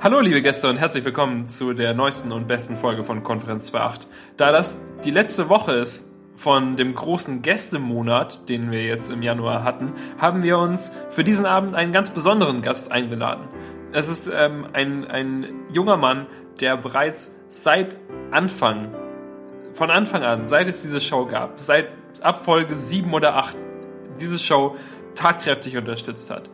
Hallo liebe Gäste und herzlich willkommen zu der neuesten und besten Folge von Konferenz 2.8. Da das die letzte Woche ist von dem großen Gästemonat, den wir jetzt im Januar hatten, haben wir uns für diesen Abend einen ganz besonderen Gast eingeladen. Es ist ähm, ein, ein junger Mann, der bereits seit Anfang, von Anfang an, seit es diese Show gab, seit Abfolge 7 oder 8, diese Show tatkräftig unterstützt hat.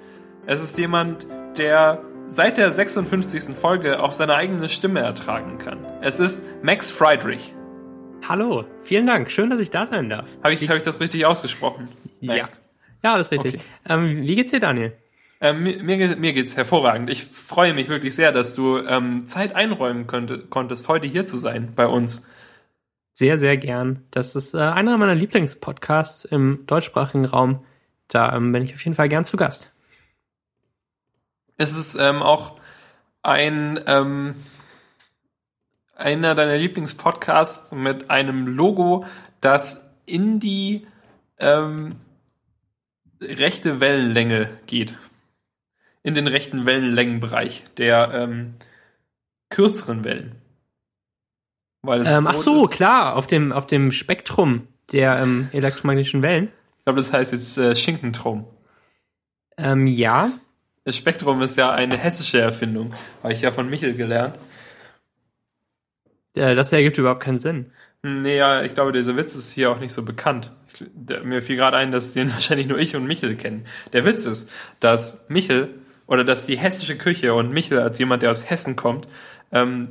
Es ist jemand, der seit der 56. Folge auch seine eigene Stimme ertragen kann. Es ist Max Friedrich. Hallo, vielen Dank. Schön, dass ich da sein darf. Habe ich, hab ich das richtig ausgesprochen? Max? Ja. Ja, das ist richtig. Okay. Ähm, wie geht's dir, Daniel? Ähm, mir, mir, mir geht's hervorragend. Ich freue mich wirklich sehr, dass du ähm, Zeit einräumen könnte, konntest, heute hier zu sein bei uns. Sehr, sehr gern. Das ist äh, einer meiner Lieblingspodcasts im deutschsprachigen Raum. Da ähm, bin ich auf jeden Fall gern zu Gast. Es ist ähm, auch ein ähm, einer deiner Lieblingspodcasts mit einem Logo, das in die ähm, rechte Wellenlänge geht. In den rechten Wellenlängenbereich der ähm, kürzeren Wellen. Ähm, ach so, ist. klar, auf dem, auf dem Spektrum der ähm, elektromagnetischen Wellen. Ich glaube, das heißt jetzt äh, Schinkentrum. Ähm, ja. Das Spektrum ist ja eine hessische Erfindung, habe ich ja von Michel gelernt. Ja, das ergibt überhaupt keinen Sinn. Hm, nee, ja, ich glaube, dieser Witz ist hier auch nicht so bekannt. Ich, der, mir fiel gerade ein, dass den wahrscheinlich nur ich und Michel kennen. Der Witz ist, dass Michel oder dass die hessische Küche und Michel als jemand, der aus Hessen kommt, ähm,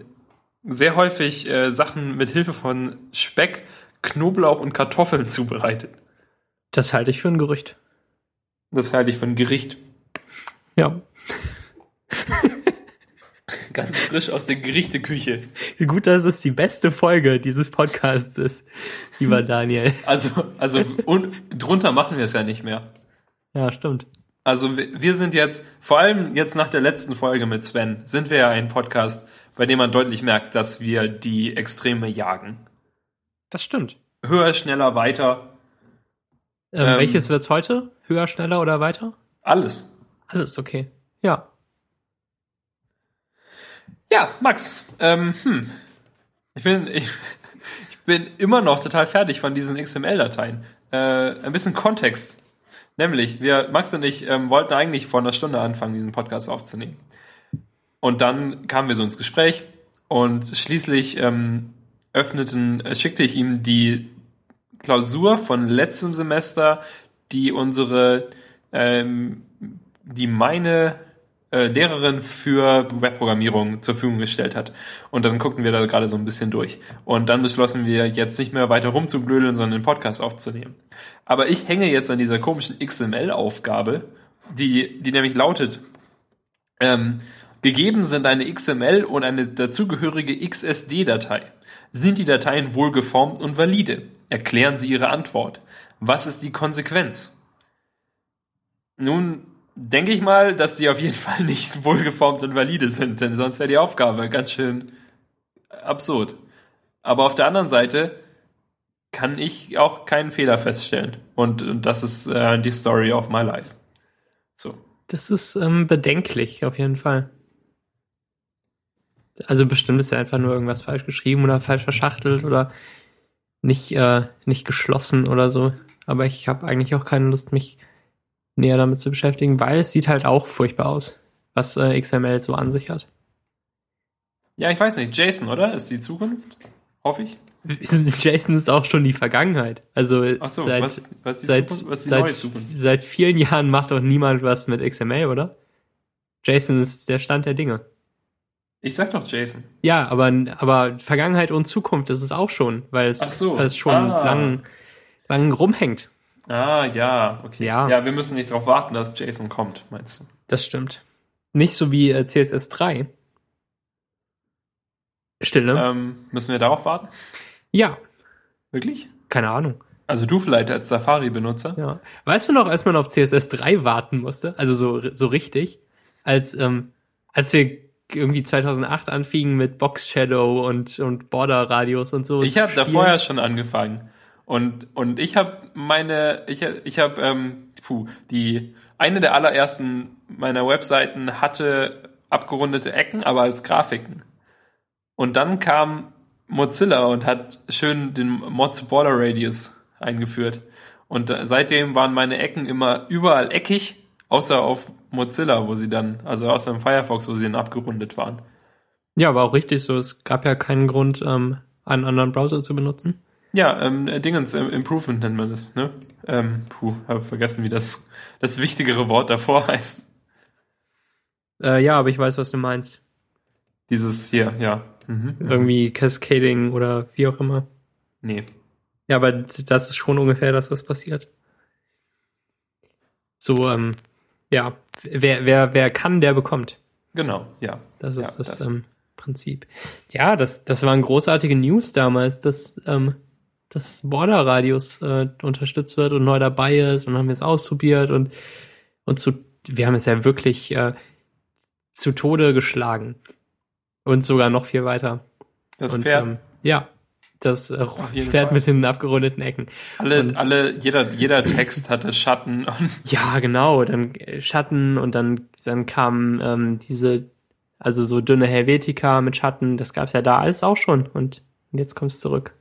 sehr häufig äh, Sachen mit Hilfe von Speck, Knoblauch und Kartoffeln zubereitet. Das halte ich für ein Gerücht. Das halte ich für ein Gericht. Ja. Ganz frisch aus der Gerichteküche. Gut, dass es die beste Folge dieses Podcasts ist, lieber Daniel. Also, also und drunter machen wir es ja nicht mehr. Ja, stimmt. Also wir sind jetzt, vor allem jetzt nach der letzten Folge mit Sven, sind wir ja ein Podcast, bei dem man deutlich merkt, dass wir die Extreme jagen. Das stimmt. Höher, schneller, weiter. Ähm, ähm, welches wird's heute? Höher, schneller oder weiter? Alles. Alles, okay. Ja. Ja, Max, ähm, hm. ich, bin, ich, ich bin immer noch total fertig von diesen XML-Dateien. Äh, ein bisschen Kontext. Nämlich, wir, Max und ich ähm, wollten eigentlich vor einer Stunde anfangen, diesen Podcast aufzunehmen. Und dann kamen wir so ins Gespräch und schließlich ähm, öffneten, äh, schickte ich ihm die Klausur von letztem Semester, die unsere, ähm, die meine äh, Lehrerin für Webprogrammierung zur Verfügung gestellt hat. Und dann guckten wir da gerade so ein bisschen durch. Und dann beschlossen wir jetzt nicht mehr weiter rumzublödeln, sondern den Podcast aufzunehmen. Aber ich hänge jetzt an dieser komischen XML-Aufgabe, die, die nämlich lautet, ähm, gegeben sind eine XML und eine dazugehörige XSD-Datei. Sind die Dateien wohlgeformt und valide? Erklären Sie Ihre Antwort. Was ist die Konsequenz? Nun denke ich mal, dass sie auf jeden Fall nicht wohlgeformt und valide sind, denn sonst wäre die Aufgabe ganz schön absurd. Aber auf der anderen Seite kann ich auch keinen Fehler feststellen. Und, und das ist äh, die Story of my life. So. Das ist ähm, bedenklich, auf jeden Fall. Also bestimmt ist ja einfach nur irgendwas falsch geschrieben oder falsch verschachtelt oder nicht, äh, nicht geschlossen oder so. Aber ich habe eigentlich auch keine Lust, mich näher damit zu beschäftigen, weil es sieht halt auch furchtbar aus, was äh, XML so an sich hat. Ja, ich weiß nicht. Jason, oder? Ist die Zukunft? Hoffe ich. Jason ist auch schon die Vergangenheit. Also so, seit, was, was, seit, seit, neue Zukunft? Seit vielen Jahren macht doch niemand was mit XML, oder? Jason ist der Stand der Dinge. Ich sag doch Jason. Ja, aber, aber Vergangenheit und Zukunft ist es auch schon, weil es, so. es schon ah. lang, lang rumhängt. Ah, ja, okay. Ja. ja, wir müssen nicht darauf warten, dass Jason kommt, meinst du? Das stimmt. Nicht so wie äh, CSS 3. Stille. Ähm, müssen wir darauf warten? Ja. Wirklich? Keine Ahnung. Also du vielleicht als Safari-Benutzer? Ja. Weißt du noch, als man auf CSS 3 warten musste, also so, so richtig, als, ähm, als wir irgendwie 2008 anfingen mit Box Shadow und, und Border Radius und so. Ich habe da vorher schon angefangen. Und, und ich habe meine, ich, ich habe, ähm, puh, die, eine der allerersten meiner Webseiten hatte abgerundete Ecken, aber als Grafiken. Und dann kam Mozilla und hat schön den Mod to Border Radius eingeführt. Und seitdem waren meine Ecken immer überall eckig, außer auf Mozilla, wo sie dann, also außer im Firefox, wo sie dann abgerundet waren. Ja, war auch richtig so. Es gab ja keinen Grund, ähm, einen anderen Browser zu benutzen. Ja, ähm, Dingens, ähm, Improvement nennt man das, ne? Ähm, puh, habe vergessen, wie das, das wichtigere Wort davor heißt. Äh, ja, aber ich weiß, was du meinst. Dieses hier, ja. Mhm. Irgendwie Cascading oder wie auch immer. Nee. Ja, aber das ist schon ungefähr das, was passiert. So, ähm, ja, wer, wer, wer kann, der bekommt. Genau, ja. Das ist Ja, das, das. Ähm, Prinzip. Ja, das, das waren großartige News damals, dass ähm, das Border-Radius äh, unterstützt wird und neu dabei ist und haben wir es ausprobiert und, und zu, wir haben es ja wirklich äh, zu Tode geschlagen. Und sogar noch viel weiter. Das und, Pferd. Ähm, ja, das äh, Pferd Fall. mit den abgerundeten Ecken. alle, und- alle, jeder, jeder Text hatte Schatten und Ja, genau. Dann äh, Schatten und dann, dann kamen ähm, diese, also so dünne Helvetica mit Schatten. Das gab's ja da alles auch schon. Und jetzt kommt's zurück.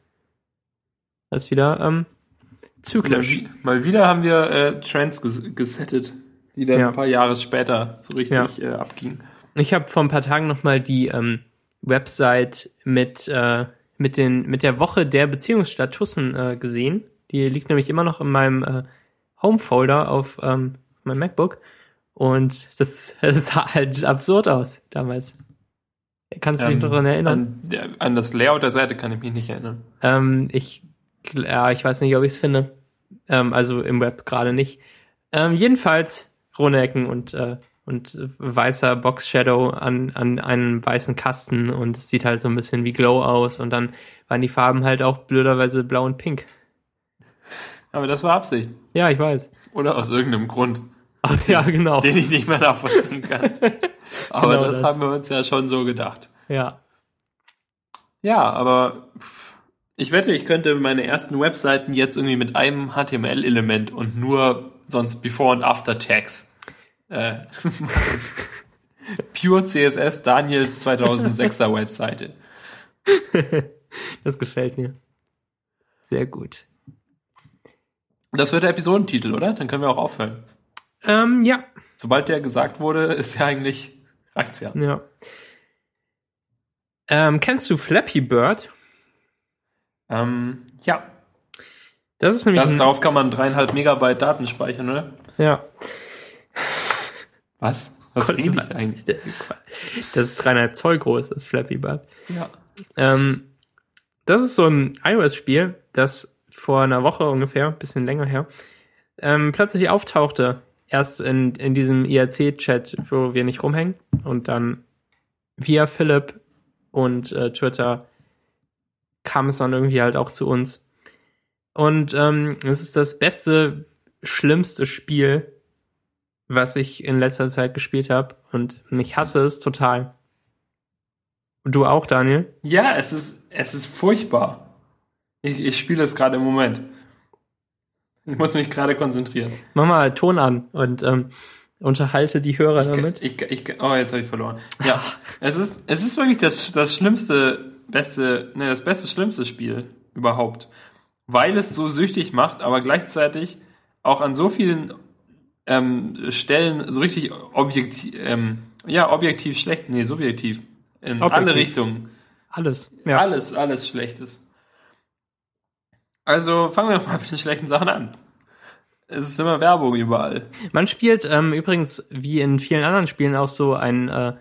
Das ist wieder ähm, mal, zyklisch. wi- mal wieder haben wir äh, Trends ges gesettet, die dann Ja. ein paar Jahre später so richtig äh, abgingen. Ich habe vor ein paar Tagen noch mal die ähm, Website mit äh, mit den mit der Woche der Beziehungsstatussen äh, gesehen. Die liegt nämlich immer noch in meinem äh, Home-Folder auf ähm, meinem MacBook. Und das, das sah halt absurd aus damals. Kannst du dich Ähm, noch daran erinnern? An, an das Layout der Seite kann ich mich nicht erinnern. Ähm, ich, ja, ich weiß nicht, ob ich es finde. Ähm, also im Web gerade nicht. Ähm, jedenfalls runde Ecken und, äh, und weißer Box Shadow an, an einem weißen Kasten und es sieht halt so ein bisschen wie Glow aus und dann waren die Farben halt auch blöderweise blau und pink. Aber das war Absicht. Ja, ich weiß. Oder aus irgendeinem Grund, Ach, ja, genau. den ich nicht mehr nachvollziehen kann. Aber Genau das, das. haben wir uns ja schon so gedacht. Ja. Ja, aber ich wette, ich könnte meine ersten Webseiten jetzt irgendwie mit einem HTML-Element und nur sonst Before- und After-Tags. Äh, Pure CSS Daniels 2006er Webseite. Das gefällt mir. Sehr gut. Das wird der Episodentitel, oder? Dann können wir auch aufhören. Ähm, ja. Sobald der gesagt wurde, ist ja eigentlich, reicht's ja. Ja. Ähm, kennst du Flappy Bird? Ähm, ja, Das ist nämlich das, darauf kann man dreieinhalb Megabyte Daten speichern, oder? ja. Was? Was rede ich eigentlich? Das ist dreieinhalb Zoll groß, das Flappy Bird. Ja. Ähm, das ist so ein iOS-Spiel, das vor einer Woche ungefähr, ein bisschen länger her, ähm, plötzlich auftauchte. Erst in, in diesem IRC-Chat, wo wir nicht rumhängen. Und dann via Philipp und äh, Twitter kam es dann irgendwie halt auch zu uns. Und ähm, es ist das beste, schlimmste Spiel, was ich in letzter Zeit gespielt habe. Und ich hasse es total. Und du auch, Daniel? Ja, es ist, es ist furchtbar. Ich, ich spiele es gerade im Moment. Ich muss mich gerade konzentrieren. Mach mal Ton an und ähm, unterhalte die Hörer damit. Ich, ich, oh, jetzt habe ich verloren. Ja, es ist, es ist wirklich das, das schlimmste, beste, ne, das beste, schlimmste Spiel überhaupt. Weil es so süchtig macht, aber gleichzeitig auch an so vielen ähm, Stellen so richtig objektiv, ähm, ja, objektiv schlecht, nee, subjektiv. In Objektiv. alle Richtungen. Alles. Ja. Alles, alles Schlechtes. Also fangen wir doch mal mit den schlechten Sachen an. Es ist immer Werbung überall. Man spielt ähm, übrigens wie in vielen anderen Spielen auch so ein, äh,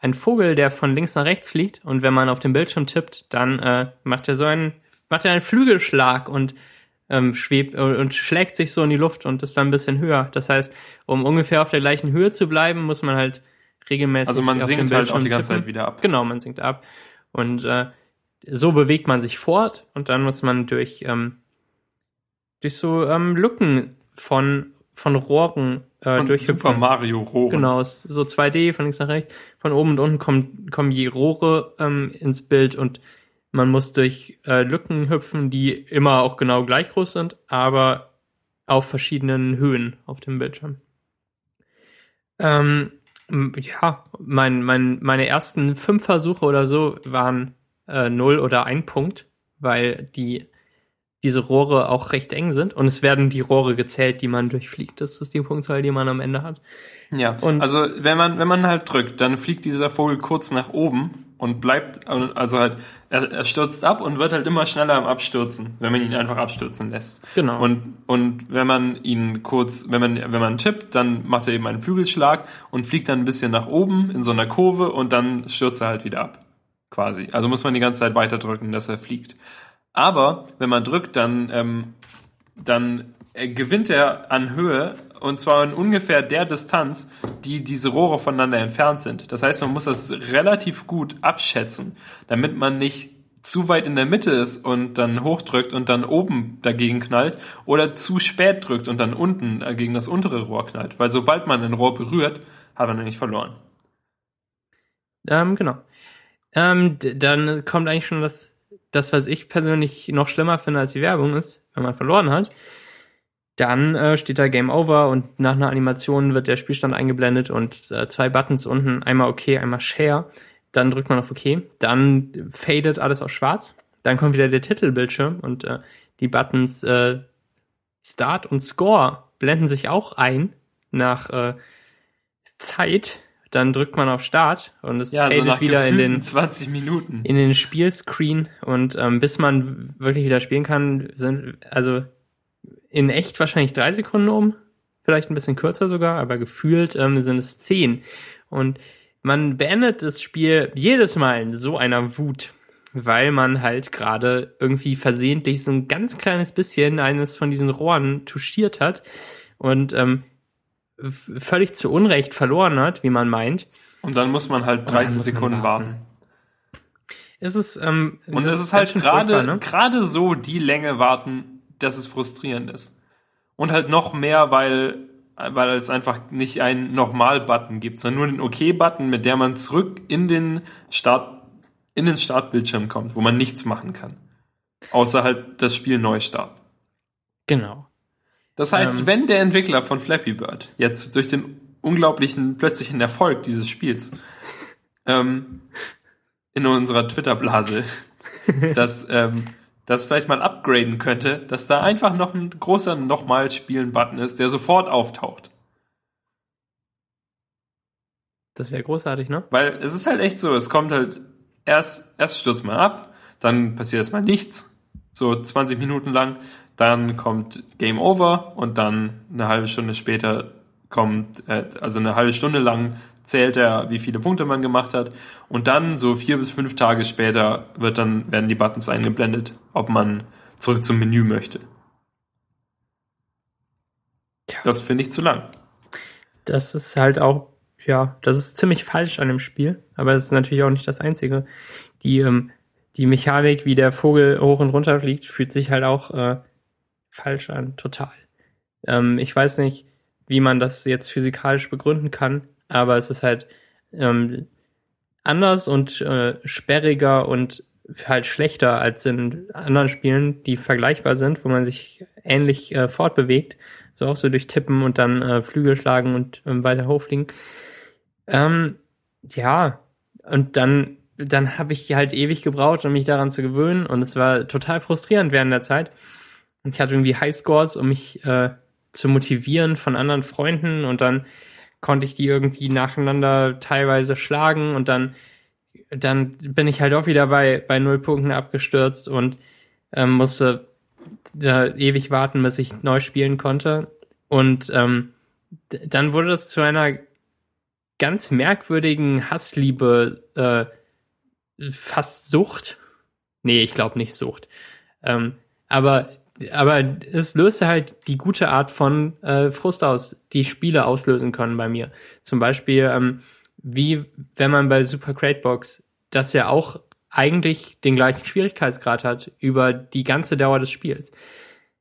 ein Vogel, der von links nach rechts fliegt und wenn man auf den Bildschirm tippt, dann äh, macht er so einen, macht er einen Flügelschlag und ähm, schwebt äh, und schlägt sich so in die Luft und ist dann ein bisschen höher. Das heißt, um ungefähr auf der gleichen Höhe zu bleiben, muss man halt regelmäßig Also man sinkt halt auch Bildschirm die ganze tippen. Zeit wieder ab. Genau, man sinkt ab. Und äh, so bewegt man sich fort und dann muss man durch, ähm, durch so ähm, Lücken von, von Rohren äh, Und durch Super Mario Rohren. Genau, so 2D von links nach rechts. Von oben und unten kommen, kommen die Rohre ähm, ins Bild und man muss durch äh, Lücken hüpfen, die immer auch genau gleich groß sind, aber auf verschiedenen Höhen auf dem Bildschirm. Ähm, Ja, mein, mein, meine ersten fünf Versuche oder so waren äh, null oder ein Punkt, weil die diese Rohre auch recht eng sind und es werden die Rohre gezählt, die man durchfliegt. Das ist die Punktzahl, die man am Ende hat. Ja, Und- also wenn man, wenn man halt drückt, dann fliegt dieser Vogel kurz nach oben und bleibt, also halt, er, er stürzt ab und wird halt immer schneller am Abstürzen, wenn man ihn einfach abstürzen lässt. Genau. Und, und wenn man ihn kurz, wenn man, wenn man tippt, dann macht er eben einen Flügelschlag und fliegt dann ein bisschen nach oben in so einer Kurve und dann stürzt er halt wieder ab. Quasi. Also muss man die ganze Zeit weiter drücken, dass er fliegt. Aber wenn man drückt, dann, ähm, dann äh, gewinnt er an Höhe und zwar in ungefähr der Distanz, die diese Rohre voneinander entfernt sind. Das heißt, man muss das relativ gut abschätzen, damit man nicht zu weit in der Mitte ist und dann hochdrückt und dann oben dagegen knallt oder zu spät drückt und dann unten gegen das untere Rohr knallt. Weil sobald man ein Rohr berührt, hat man nämlich verloren. Ähm, genau. Ähm, dann kommt eigentlich schon das, das, was ich persönlich noch schlimmer finde als die Werbung ist, wenn man verloren hat. Dann äh, steht da Game Over und nach einer Animation wird der Spielstand eingeblendet und äh, zwei Buttons unten, einmal OK, einmal Share. Dann drückt man auf OK. Dann fadet alles auf schwarz. Dann kommt wieder der Titelbildschirm und äh, die Buttons äh, Start und Score blenden sich auch ein nach äh, Zeit. Dann drückt man auf Start und es Ja, so fadet nach wieder in den 20 Minuten. in den Spielscreen und ähm, bis man wirklich wieder spielen kann, sind also in echt wahrscheinlich drei Sekunden um, vielleicht ein bisschen kürzer sogar, aber gefühlt ähm, sind es zehn. Und man beendet das Spiel jedes Mal in so einer Wut, weil man halt gerade irgendwie versehentlich so ein ganz kleines bisschen eines von diesen Rohren touchiert hat und ähm, völlig zu Unrecht verloren hat, wie man meint. Und dann muss man halt dann 30 muss man Sekunden warten. warten. Es ist, ähm, Und es ist halt schön furchtbar, gerade ne? gerade so die Länge warten, dass es frustrierend ist. Und halt noch mehr, weil weil es einfach nicht einen Nochmal-Button gibt, sondern nur den OK-Button, mit der man zurück in den Start in den Startbildschirm kommt, wo man nichts machen kann, außer halt das Spiel neu starten. Genau. Das heißt, Ähm. wenn der Entwickler von Flappy Bird jetzt durch den unglaublichen plötzlichen Erfolg dieses Spiels ähm, in unserer Twitter-Blase das, ähm, das vielleicht mal upgraden könnte, dass da einfach noch ein großer Nochmal-Spielen-Button ist, der sofort auftaucht. Das wäre großartig, ne? Weil es ist halt echt so, es kommt halt erst, erst stürzt man ab, dann passiert erstmal nichts, so 20 Minuten lang, dann kommt Game Over und dann eine halbe Stunde später kommt, äh, also eine halbe Stunde lang zählt er, wie viele Punkte man gemacht hat und dann so vier bis fünf Tage später wird dann, werden die Buttons eingeblendet, ob man zurück zum Menü möchte. Ja. Das finde ich zu lang. Das ist halt auch, ja, das ist ziemlich falsch an dem Spiel, aber das ist natürlich auch nicht das Einzige. Die, ähm, die Mechanik, wie der Vogel hoch und runter fliegt, fühlt sich halt auch äh, falsch an, total. Ähm, ich weiß nicht, wie man das jetzt physikalisch begründen kann, aber es ist halt ähm, anders und äh, sperriger und halt schlechter als in anderen Spielen, die vergleichbar sind, wo man sich ähnlich äh, fortbewegt. So auch so durch Tippen und dann äh, Flügel schlagen und ähm, weiter hochfliegen. Ähm, ja, und dann, dann habe ich halt ewig gebraucht, um mich daran zu gewöhnen. Und es war total frustrierend während der Zeit. Und ich hatte irgendwie Highscores, um mich äh, zu motivieren von anderen Freunden und dann konnte ich die irgendwie nacheinander teilweise schlagen und dann dann bin ich halt auch wieder bei bei null Punkten abgestürzt und ähm, musste da ewig warten, bis ich neu spielen konnte und ähm, dann wurde es zu einer ganz merkwürdigen Hassliebe, äh, fast Sucht. Nee, ich glaube nicht Sucht. Ähm, aber aber es löste halt die gute Art von äh, Frust aus, die Spiele auslösen können bei mir. Zum Beispiel, ähm, wie wenn man bei Super Crate Box, das ja auch eigentlich den gleichen Schwierigkeitsgrad hat über die ganze Dauer des Spiels.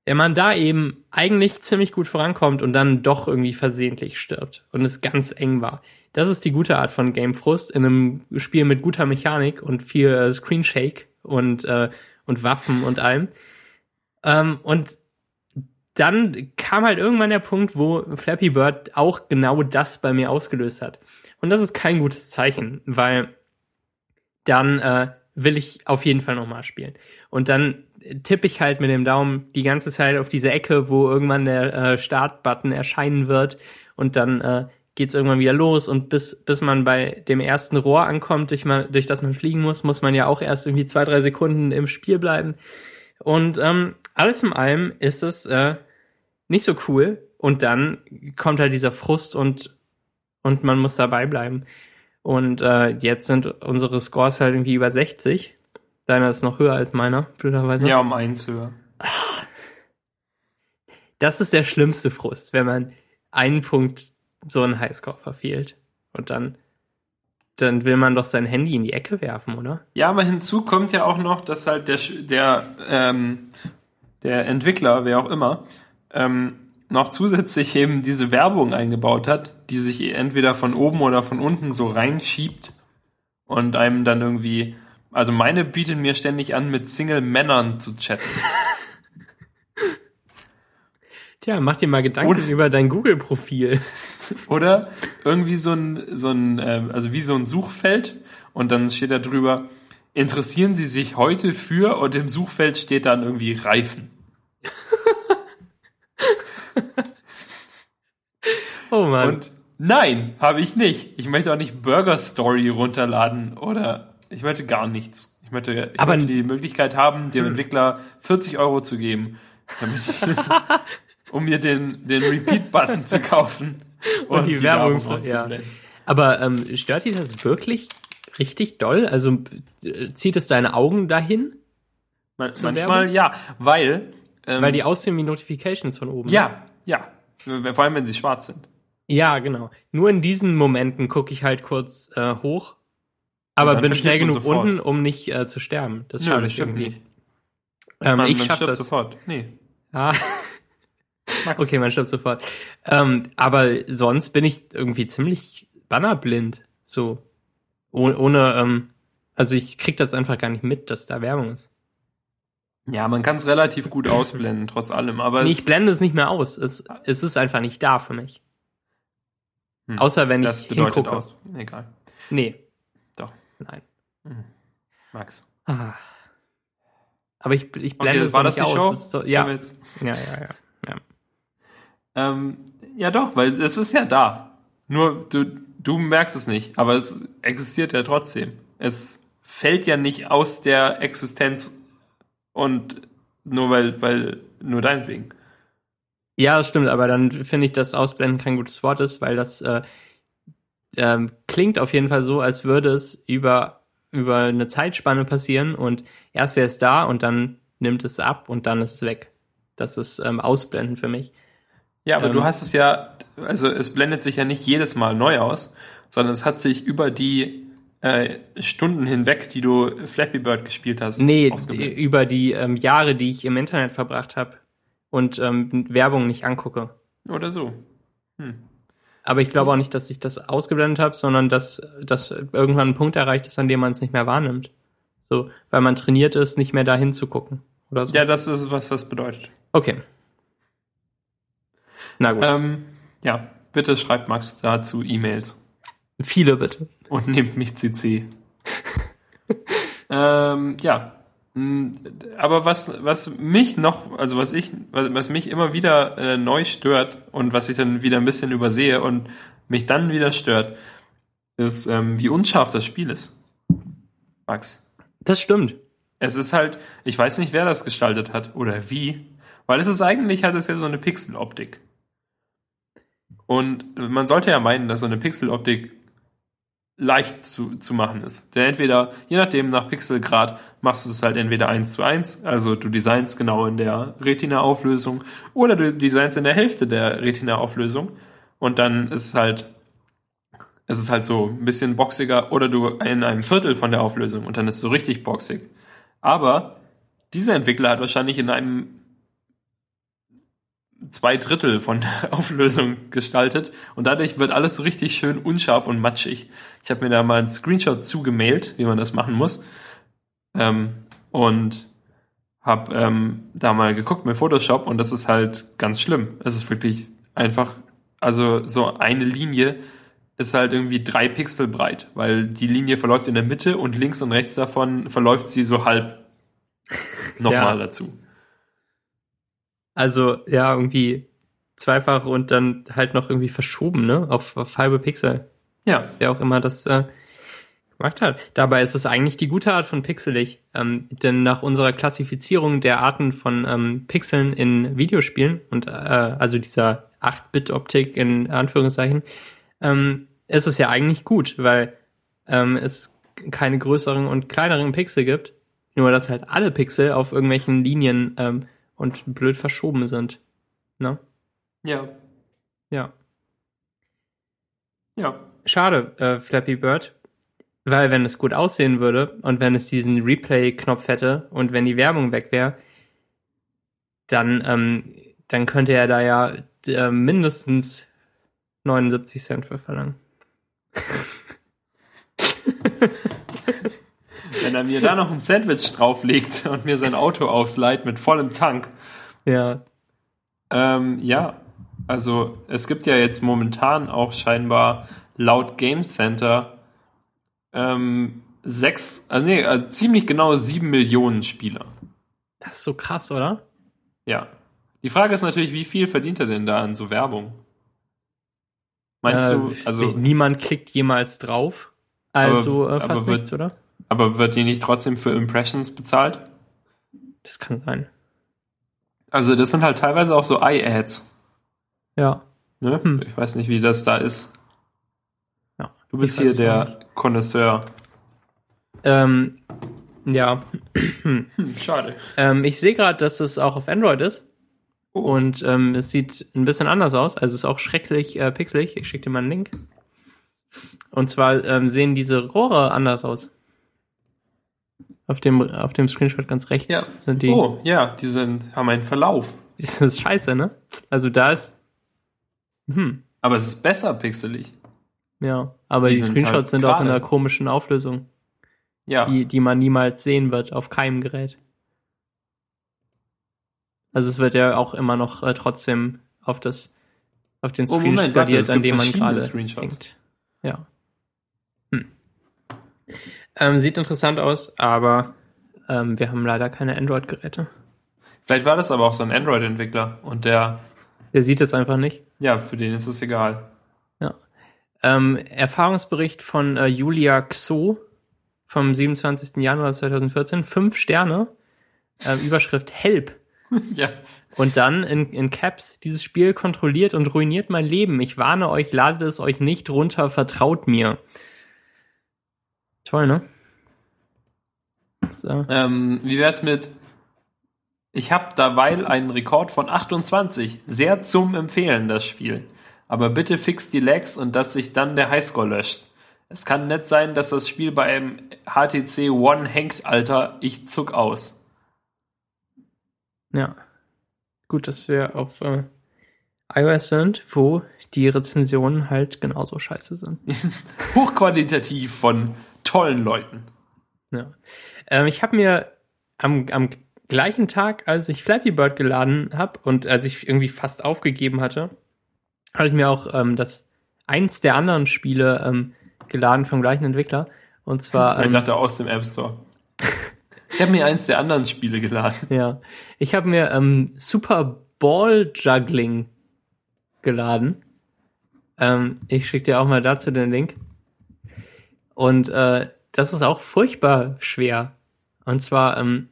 Wenn man da eben eigentlich ziemlich gut vorankommt und dann doch irgendwie versehentlich stirbt und es ganz eng war. Das ist die gute Art von Game Frust in einem Spiel mit guter Mechanik und viel äh, Screen Shake und, äh, und Waffen und allem. Ähm, und dann kam halt irgendwann der Punkt, wo Flappy Bird auch genau das bei mir ausgelöst hat. Und das ist kein gutes Zeichen, weil dann äh, will ich auf jeden Fall nochmal spielen. Und dann tippe ich halt mit dem Daumen die ganze Zeit auf diese Ecke, wo irgendwann der äh, Startbutton erscheinen wird und dann äh, geht's irgendwann wieder los und bis bis man bei dem ersten Rohr ankommt, durch man durch das man fliegen muss, muss man ja auch erst irgendwie zwei drei Sekunden im Spiel bleiben und ähm, alles in allem ist es äh, nicht so cool und dann kommt halt dieser Frust und und man muss dabei bleiben und äh, jetzt sind unsere Scores halt irgendwie über 60 Deiner ist noch höher als meiner, blöderweise. Ja, um eins höher. Das ist der schlimmste Frust, wenn man einen Punkt so einen Highscore verfehlt. Und dann, dann will man doch sein Handy in die Ecke werfen, oder? Ja, aber hinzu kommt ja auch noch, dass halt der, der, ähm, der Entwickler, wer auch immer, ähm, noch zusätzlich eben diese Werbung eingebaut hat, die sich entweder von oben oder von unten so reinschiebt und einem dann irgendwie also meine bietet mir ständig an, mit Single-Männern zu chatten. Tja, mach dir mal Gedanken Oder, über dein Google-Profil. Oder irgendwie so ein, so ein, ähm, also wie so ein Suchfeld und dann steht da drüber, interessieren Sie sich heute für und im Suchfeld steht dann irgendwie Reifen. oh Mann. Und nein, habe ich nicht. Ich möchte auch nicht Burger Story runterladen oder ich möchte gar nichts. Ich möchte, ich Aber möchte die Möglichkeit haben, dem hm. Entwickler 40 Euro zu geben, damit ich das, um mir den, den Repeat-Button zu kaufen und, und die, die, Werbung, Werbung ja. Aber ähm, stört dich das wirklich richtig doll? Also äh, zieht es deine Augen dahin? Man, manchmal Werbung? ja, weil ähm, weil die aussehen wie Notifications von oben. Ja, ja, vor allem wenn sie schwarz sind. Ja, genau. Nur in diesen Momenten gucke ich halt kurz äh, hoch aber bin schnell genug sofort. unten, um nicht äh, zu sterben. Das schaffe ich irgendwie. Nicht. Ähm, man, ich schaffe das sofort. Nee. Ah. Okay, man stirbt sofort. Ähm, aber sonst bin ich irgendwie ziemlich bannerblind. So. Oh, ohne, ähm, also ich krieg das einfach gar nicht mit, dass da Werbung ist. Ja, man kann es relativ gut ausblenden, trotz allem. Aber nee, ich blende es nicht mehr aus. Es, es ist einfach nicht da für mich. Hm. Außer wenn das ich bedeutet hingucke. Aus. Egal. Nee. Nein. Hm. Max. Ah. Aber ich, ich blende okay, es war das nicht aus. Show? So, ja. ja. ja, ja, ja, ja. Ähm, ja, doch, weil es ist ja da. Nur du, du merkst es nicht, aber es existiert ja trotzdem. Es fällt ja nicht aus der Existenz und nur weil, weil, nur deinetwegen. Ja, das stimmt, aber dann finde ich, dass Ausblenden kein gutes Wort ist, weil das äh, ähm, klingt auf jeden Fall so, als würde es über, über eine Zeitspanne passieren und erst wäre es da und dann nimmt es ab und dann ist es weg. Das ist ähm, Ausblenden für mich. Ja, aber ähm, du hast es ja, also es blendet sich ja nicht jedes Mal neu aus, sondern es hat sich über die äh, Stunden hinweg, die du Flappy Bird gespielt hast. Nee, über die ähm, Jahre, die ich im Internet verbracht habe und ähm, Werbung nicht angucke. Oder so. Hm. Aber ich glaube auch nicht, dass ich das ausgeblendet habe, sondern dass, dass irgendwann ein Punkt erreicht ist, an dem man es nicht mehr wahrnimmt. So, weil man trainiert ist, nicht mehr dahin zu gucken. Oder so. Ja, das ist, was das bedeutet. Okay. Na gut. Ähm, ja, bitte schreibt Max dazu E-Mails. Viele bitte. Und nehmt mich CC. ähm, ja, hm, aber was, was mich noch, also was ich, was mich immer wieder äh, neu stört und was ich dann wieder ein bisschen übersehe und mich dann wieder stört, ist, ähm, wie unscharf das Spiel ist. Max. Das stimmt. Es ist halt, ich weiß nicht, wer das gestaltet hat oder wie, weil es ist eigentlich, hat es ja so eine Pixeloptik. Und man sollte ja meinen, dass so eine Pixeloptik leicht zu, zu machen ist. Denn entweder, je nachdem, nach Pixelgrad, machst du es halt entweder eins zu eins, also du designst genau in der Retina-Auflösung, oder du designst in der Hälfte der Retina-Auflösung und dann ist es halt, ist es halt so ein bisschen boxiger, oder du in einem Viertel von der Auflösung und dann ist es so richtig boxig. Aber dieser Entwickler hat wahrscheinlich in einem zwei Drittel von der Auflösung gestaltet und dadurch wird alles so richtig schön unscharf und matschig. Ich habe mir da mal einen Screenshot zugemailt, wie man das machen muss ähm, und habe ähm, da mal geguckt mit Photoshop und das ist halt ganz schlimm. Es ist wirklich einfach, also so eine Linie ist halt irgendwie drei Pixel breit, weil die Linie verläuft in der Mitte und links und rechts davon verläuft sie so halb nochmal Ja. dazu. Also, ja, irgendwie zweifach und dann halt noch irgendwie verschoben, ne? Auf, auf halbe Pixel. Ja, Wer auch immer das äh, gemacht hat. Dabei ist es eigentlich die gute Art von pixelig. Ähm, denn nach unserer Klassifizierung der Arten von ähm, Pixeln in Videospielen und äh, also dieser 8-Bit-Optik in Anführungszeichen, ähm, ist es ja eigentlich gut, weil ähm, es keine größeren und kleineren Pixel gibt, nur dass halt alle Pixel auf irgendwelchen Linien ähm, und blöd verschoben sind. Ne? ja, Ja. ja. Schade, äh, Flappy Bird. Weil wenn es gut aussehen würde und wenn es diesen Replay-Knopf hätte und wenn die Werbung weg wäre, dann, ähm, dann könnte er da ja äh, mindestens 79 Cent für verlangen. Wenn er mir da noch ein Sandwich drauflegt und mir sein Auto ausleiht mit vollem Tank. Ja, Ähm, ja, also es gibt ja jetzt momentan auch scheinbar laut Game Center ähm, sechs, also nee, also ziemlich genau sieben Millionen Spieler. das ist so krass, oder? Ja. Die Frage ist natürlich, wie viel verdient er denn da an so Werbung? Meinst Äh, du, also, niemand klickt jemals drauf. Also Aber- äh, fast aber nichts, oder? Aber wird die nicht trotzdem für Impressions bezahlt? Das kann sein. Also das sind halt teilweise auch so Eye-Ads. Ja. Ne? Hm. Ich weiß nicht, wie das da ist. Ja. Du bist hier auch der Connoisseur. Ähm, ja. Hm, schade. Ähm, ich sehe gerade, dass es auch auf Android ist. Oh. Und ähm, es sieht ein bisschen anders aus. Also es ist auch schrecklich äh, pixelig. Ich schicke dir mal einen Link. Und zwar ähm, sehen diese Rohre anders aus. Auf dem, auf dem Screenshot ganz rechts Ja. sind die. Oh, ja, die sind, haben einen Verlauf. Das ist scheiße, ne? Also da ist. Hm, Aber es ist besser pixelig. ja. Aber Die die, Screenshots halt sind auch in einer komischen Auflösung, Ja. die, die man niemals sehen wird auf keinem Gerät. Also es wird ja auch immer noch äh, trotzdem auf das auf den Oh, Screen Moment, warte, an dem man gerade hängt. Ja. Hm. Ähm, sieht interessant aus, aber ähm, wir haben leider keine Android-Geräte. Vielleicht war das aber auch so ein Android-Entwickler und der, Der sieht es einfach nicht. ja, für den ist es egal. Ja. Ähm, Erfahrungsbericht von äh, Julia Xo vom 27. Januar 2014. Fünf Sterne. Äh, Überschrift Help. ja. Und dann in, in Caps, dieses Spiel kontrolliert und ruiniert mein Leben. Ich warne euch, ladet es euch nicht runter, vertraut mir. Toll, ne? Äh, Ähm, wie wär's mit, ich habe derweil einen Rekord von 28. Sehr zum Empfehlen, das Spiel. Aber bitte fix die Lags und dass sich dann der Highscore löscht. Es kann nett sein, dass das Spiel bei einem HTC One hängt, Alter. Ich zuck aus. ja. Gut, dass wir auf äh, iOS sind, wo die Rezensionen halt genauso scheiße sind. Hochqualitativ von tollen Leuten. Ja. Ähm, ich habe mir am, am gleichen Tag, als ich Flappy Bird geladen habe und als ich irgendwie fast aufgegeben hatte, habe ich mir auch ähm, das eins der anderen Spiele ähm, geladen vom gleichen Entwickler. Und zwar Ich ähm, dachte aus dem App Store. Ich habe mir eins der anderen Spiele geladen. ja, ich habe mir ähm, Super Ball Juggling geladen. Ähm, ich schicke dir auch mal dazu den Link. Und äh, das ist auch furchtbar schwer. Und zwar ähm,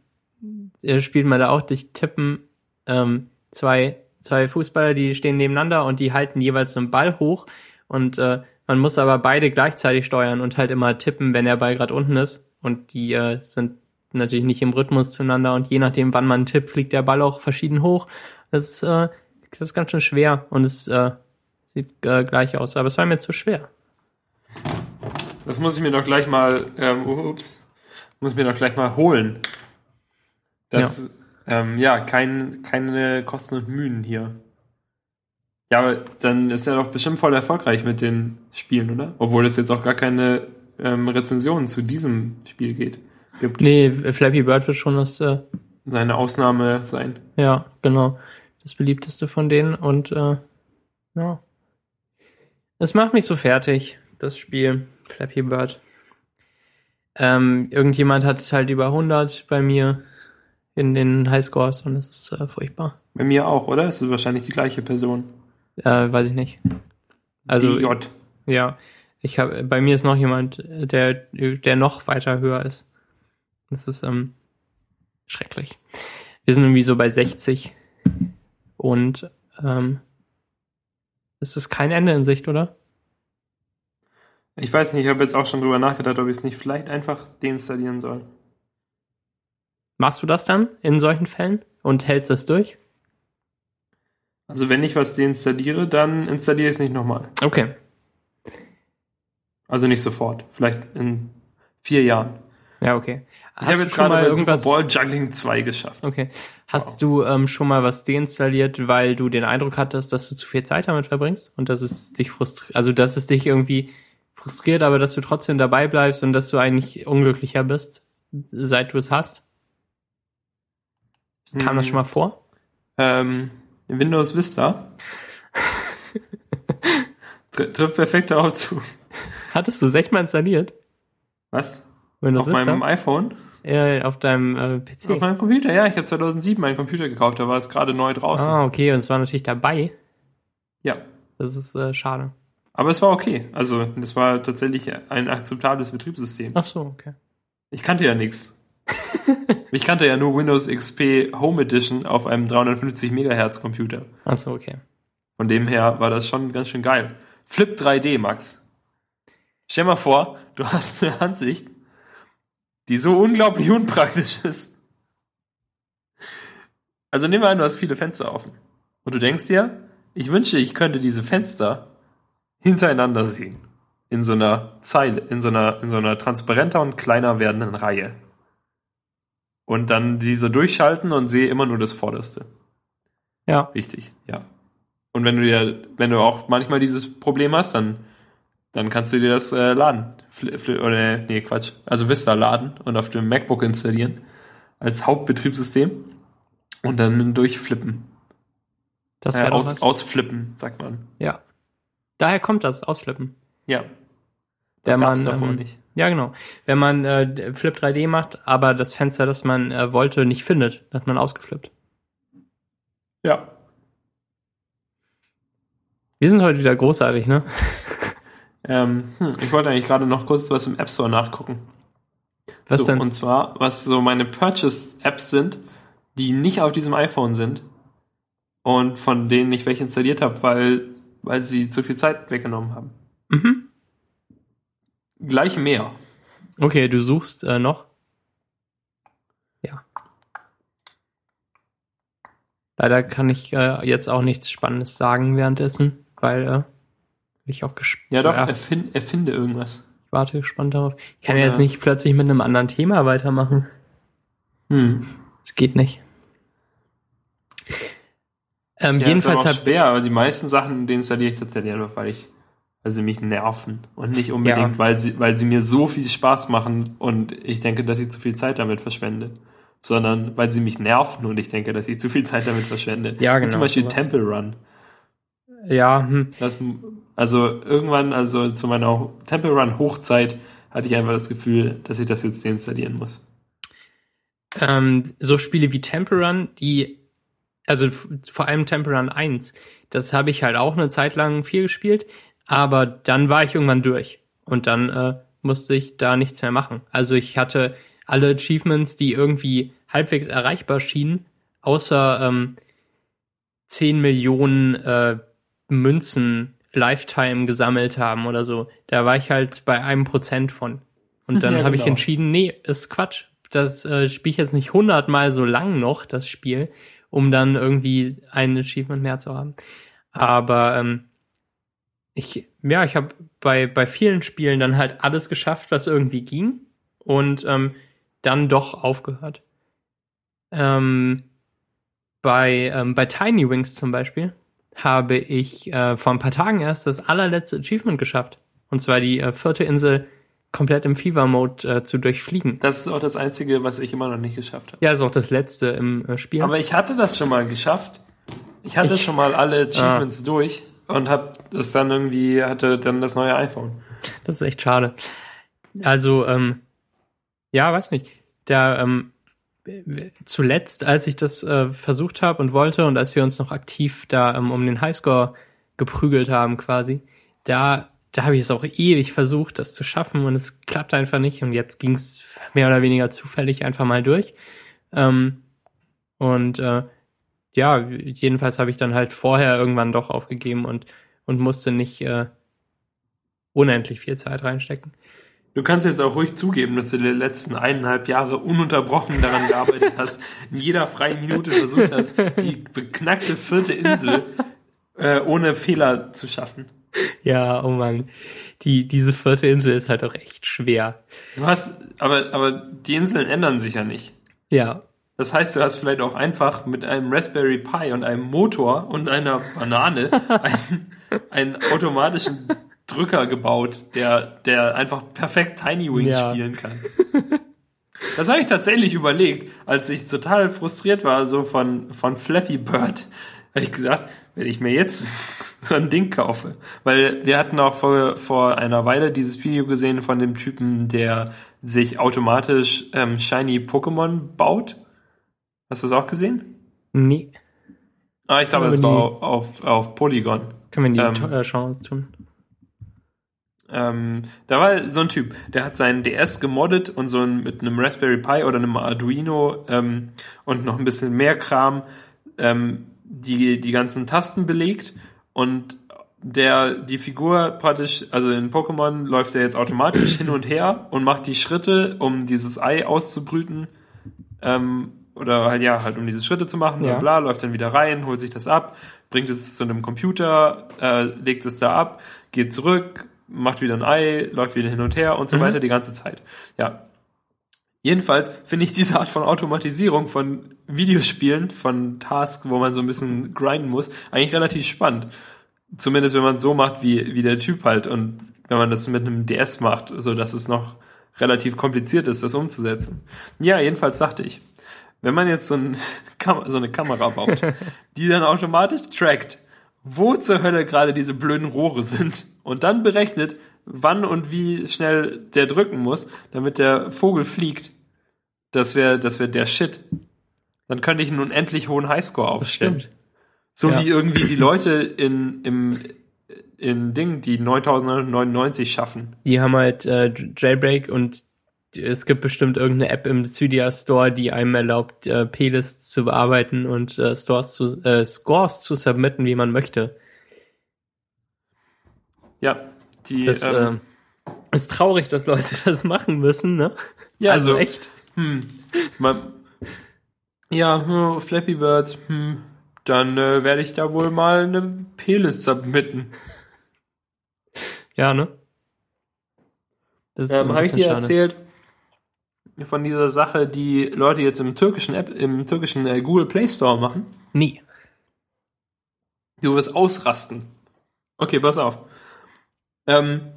äh, spielt man da auch durch Tippen ähm, zwei, zwei Fußballer, die stehen nebeneinander und die halten jeweils so einen Ball hoch. Und äh, man muss aber beide gleichzeitig steuern und halt immer tippen, wenn der Ball gerade unten ist. Und die äh, sind natürlich nicht im Rhythmus zueinander. Und je nachdem, wann man tippt, fliegt der Ball auch verschieden hoch. Das ist, äh, das ist ganz schön schwer und es äh, sieht äh, gleich aus. Aber es war mir zu schwer. Das muss ich mir doch gleich mal, ähm, ups, muss ich mir doch gleich mal holen. Das, ja, ähm, ja kein, keine Kosten und Mühen hier. Ja, aber dann ist er doch bestimmt voll erfolgreich mit den Spielen, oder? Obwohl es jetzt auch gar keine ähm, Rezensionen zu diesem Spiel geht. Gibt. Nee, Flappy Bird wird schon das, äh, Seine Ausnahme sein. ja, genau, das beliebteste von denen und äh, ja. Es macht mich so fertig, das Spiel Flappy Bird. Ähm, irgendjemand hat es halt über 100 bei mir in den Highscores und es ist äh, furchtbar. Bei mir auch, oder? Es ist wahrscheinlich die gleiche Person. Äh, weiß ich nicht. Also DJ. ja, ich habe bei mir ist noch jemand, der der noch weiter höher ist. Das ist ähm, schrecklich. Wir sind irgendwie so bei 60 und ähm, es ist kein Ende in Sicht, oder? Ich weiß nicht, ich habe jetzt auch schon drüber nachgedacht, ob ich es nicht vielleicht einfach deinstallieren soll. Machst du das dann in solchen Fällen und hältst das durch? Also wenn ich was deinstalliere, dann installiere ich es nicht nochmal. Okay. Also nicht sofort. Vielleicht in vier Jahren. Ja, okay. Ich habe jetzt schon gerade mal irgendwas- Super Bowl Juggling 2 geschafft. Okay. Hast du ähm, schon mal was deinstalliert, weil du den Eindruck hattest, dass du zu viel Zeit damit verbringst und dass es dich frustriert, also dass es dich irgendwie frustriert, aber dass du trotzdem dabei bleibst und dass du eigentlich unglücklicher bist, seit du es hast? Kam das Hm. schon mal vor? Ähm, Windows Vista. Tr trifft perfekt darauf zu. Hattest du es echt mal installiert? Was? Windows Auf meinem iPhone? äh, auf deinem äh, PC? Auf meinem Computer, ja. Ich habe 2007 meinen Computer gekauft, da war es gerade neu draußen. Ah, okay, und es war natürlich dabei. Ja. Das ist äh, schade. Aber es war okay. Also, das war tatsächlich ein akzeptables Betriebssystem. Ach so, okay. Ich kannte ja nichts. Ich kannte ja nur Windows XP Home Edition auf einem 350 Megahertz Computer. Ach so, okay. Von dem her war das schon ganz schön geil. Flip 3D, Max. Stell mal vor, du hast eine Ansicht, die so unglaublich unpraktisch ist. Also nehmen wir an, du hast viele Fenster offen. Und du denkst dir, ich wünsche, ich könnte diese Fenster hintereinander sehen. In so einer Zeile, in so einer, in so einer transparenter und kleiner werdenden Reihe. Und dann diese durchschalten und sehe immer nur das Vorderste. Ja. Richtig, ja. Und wenn du dir, wenn du auch manchmal dieses Problem hast, dann, dann kannst du dir das äh, laden. Fli- fli- Oder, nee, Quatsch. Also Vista laden und auf dem MacBook installieren. Als Hauptbetriebssystem. Und dann durchflippen. Das Äh, wäre doch aus, ausflippen, sagt man. Ja. Daher kommt das, Ausflippen. Ja. Das Wenn man, davor ähm, nicht. Ja, genau. Wenn man äh, Flip 3D macht, aber das Fenster, das man äh, wollte, nicht findet, dann hat man ausgeflippt. Ja. Wir sind heute wieder großartig, ne? Ähm, hm, ich wollte eigentlich gerade noch kurz was im App Store nachgucken. Was so, denn? Und zwar, was so meine Purchase-Apps sind, die nicht auf diesem iPhone sind und von denen ich welche installiert habe, weil, weil sie zu viel Zeit weggenommen haben. Mhm. Gleich mehr. Okay, du suchst äh, noch. Ja. Leider kann ich äh, jetzt auch nichts Spannendes sagen währenddessen, weil äh, ich auch gespannt Ja doch, erfind, erfinde irgendwas. ich warte gespannt darauf. Ich kann ja jetzt nicht plötzlich mit einem anderen Thema weitermachen. Hm. Es geht nicht. Ähm, Ja, jedenfalls ist auch hat schwer, aber die meisten Sachen deinstalliere ich tatsächlich einfach, weil ich, weil sie mich nerven und nicht unbedingt, Ja. weil sie, weil sie mir so viel Spaß machen und ich denke, dass ich zu viel Zeit damit verschwende, sondern weil sie mich nerven und ich denke, dass ich zu viel Zeit damit verschwende. Ja, Wie genau, Zum Beispiel sowas. Temple Run. ja, hm, Das, also irgendwann, also zu meiner Temple Run Hochzeit, hatte ich einfach das Gefühl, dass ich das jetzt deinstallieren muss. ähm, so Spiele wie Temple Run, die, also vor allem Temple Run 1, das habe ich halt auch eine Zeit lang viel gespielt, aber dann war ich irgendwann durch und dann äh, musste ich da nichts mehr machen. Also ich hatte alle Achievements, die irgendwie halbwegs erreichbar schienen, außer ähm, 10 Millionen äh, Münzen Lifetime gesammelt haben oder so. Da war ich halt bei einem Prozent von. Und dann Ja, habe ich genau. entschieden, nee, ist Quatsch. Das äh, spiele ich jetzt nicht hundertmal so lang noch, das Spiel, um dann irgendwie ein Achievement mehr zu haben. Aber ähm, ich, ja, ich habe bei, bei vielen Spielen dann halt alles geschafft, was irgendwie ging und ähm, dann doch aufgehört. Ähm, bei, ähm, bei Tiny Wings zum Beispiel habe ich äh, vor ein paar Tagen erst das allerletzte Achievement geschafft. Und zwar die äh, vierte Insel komplett im Fever-Mode äh, zu durchfliegen. Das ist auch das Einzige, was ich immer noch nicht geschafft habe. Ja, ist auch das letzte im äh, Spiel. Aber ich hatte das schon mal geschafft. Ich hatte Ich- schon mal alle Achievements durch und habe das dann irgendwie, hatte dann das neue iPhone. Das ist echt schade. Also, ähm, ja, weiß nicht. Da, ähm, zuletzt, als ich das äh, versucht habe und wollte und als wir uns noch aktiv da ähm, um den Highscore geprügelt haben quasi, da da habe ich es auch ewig versucht, das zu schaffen und es klappt einfach nicht und jetzt ging es mehr oder weniger zufällig einfach mal durch. Ähm, und äh, ja, jedenfalls habe ich dann halt vorher irgendwann doch aufgegeben und und musste nicht äh, unendlich viel Zeit reinstecken. Du kannst jetzt auch ruhig zugeben, dass du die letzten eineinhalb Jahre ununterbrochen daran gearbeitet hast, in jeder freien Minute versucht hast, die beknackte vierte Insel äh, ohne Fehler zu schaffen. Ja, oh Mann. Die, diese vierte Insel ist halt auch echt schwer. Du hast, aber, aber die Inseln ändern sich ja nicht. Ja. Das heißt, du hast vielleicht auch einfach mit einem Raspberry Pi und einem Motor und einer Banane einen, einen automatischen Drücker gebaut, der, der einfach perfekt Tiny Wings ja. spielen kann. Das habe ich tatsächlich überlegt, als ich total frustriert war, so von, von Flappy Bird. Habe ich gedacht, wenn ich mir jetzt so ein Ding kaufe. Weil wir hatten auch vor, vor einer Weile dieses Video gesehen von dem Typen, der sich automatisch ähm, Shiny Pokémon baut. Hast du das auch gesehen? Nee. Ah, ich glaube, das war auf, auf, auf Polygon. Können wir die ähm, äh, Chance tun? Ähm, da war so ein Typ, der hat seinen DS gemoddet und so ein, mit einem Raspberry Pi oder einem Arduino ähm, und noch ein bisschen mehr Kram ähm, die, die ganzen Tasten belegt und der, die Figur praktisch, also in Pokémon läuft er jetzt automatisch hin und her und macht die Schritte, um dieses Ei auszubrüten, ähm, oder halt ja, halt um diese Schritte zu machen, ja. bla, läuft dann wieder rein, holt sich das ab, bringt es zu einem Computer, äh, legt es da ab, geht zurück, macht wieder ein Ei, läuft wieder hin und her und so mhm. weiter die ganze Zeit. Ja. Jedenfalls finde ich diese Art von Automatisierung von Videospielen, von Tasks, wo man so ein bisschen grinden muss, eigentlich relativ spannend. Zumindest wenn man es so macht, wie, wie der Typ halt und wenn man das mit einem DS macht, so dass es noch relativ kompliziert ist, das umzusetzen. Ja, jedenfalls dachte ich, wenn man jetzt so, ein, so eine Kamera baut, die dann automatisch trackt, wo zur Hölle gerade diese blöden Rohre sind und dann berechnet, wann und wie schnell der drücken muss, damit der Vogel fliegt, das wäre das wär der Shit. Dann könnte ich einen unendlich hohen Highscore aufstellen. So ja. wie irgendwie die Leute in, im, in Ding, die 9999 schaffen. Die haben halt äh, Jailbreak und es gibt bestimmt irgendeine App im Cydia Store, die einem erlaubt, äh, Playlists zu bearbeiten und äh, Stores zu, äh, Scores zu submitten, wie man möchte. Ja, die. Das ähm, äh, ist traurig, dass Leute das machen müssen, ne? Ja, also, also echt. Hm, man, ja, Flappy Birds, hm, dann äh, werde ich da wohl mal eine Playlist submitten. Ja, ne? Das ähm, Habe ich dir schade. erzählt, von dieser Sache, die Leute jetzt im türkischen App, im türkischen äh, Google Play Store machen? Nie. Du wirst ausrasten. Okay, pass auf. Ähm,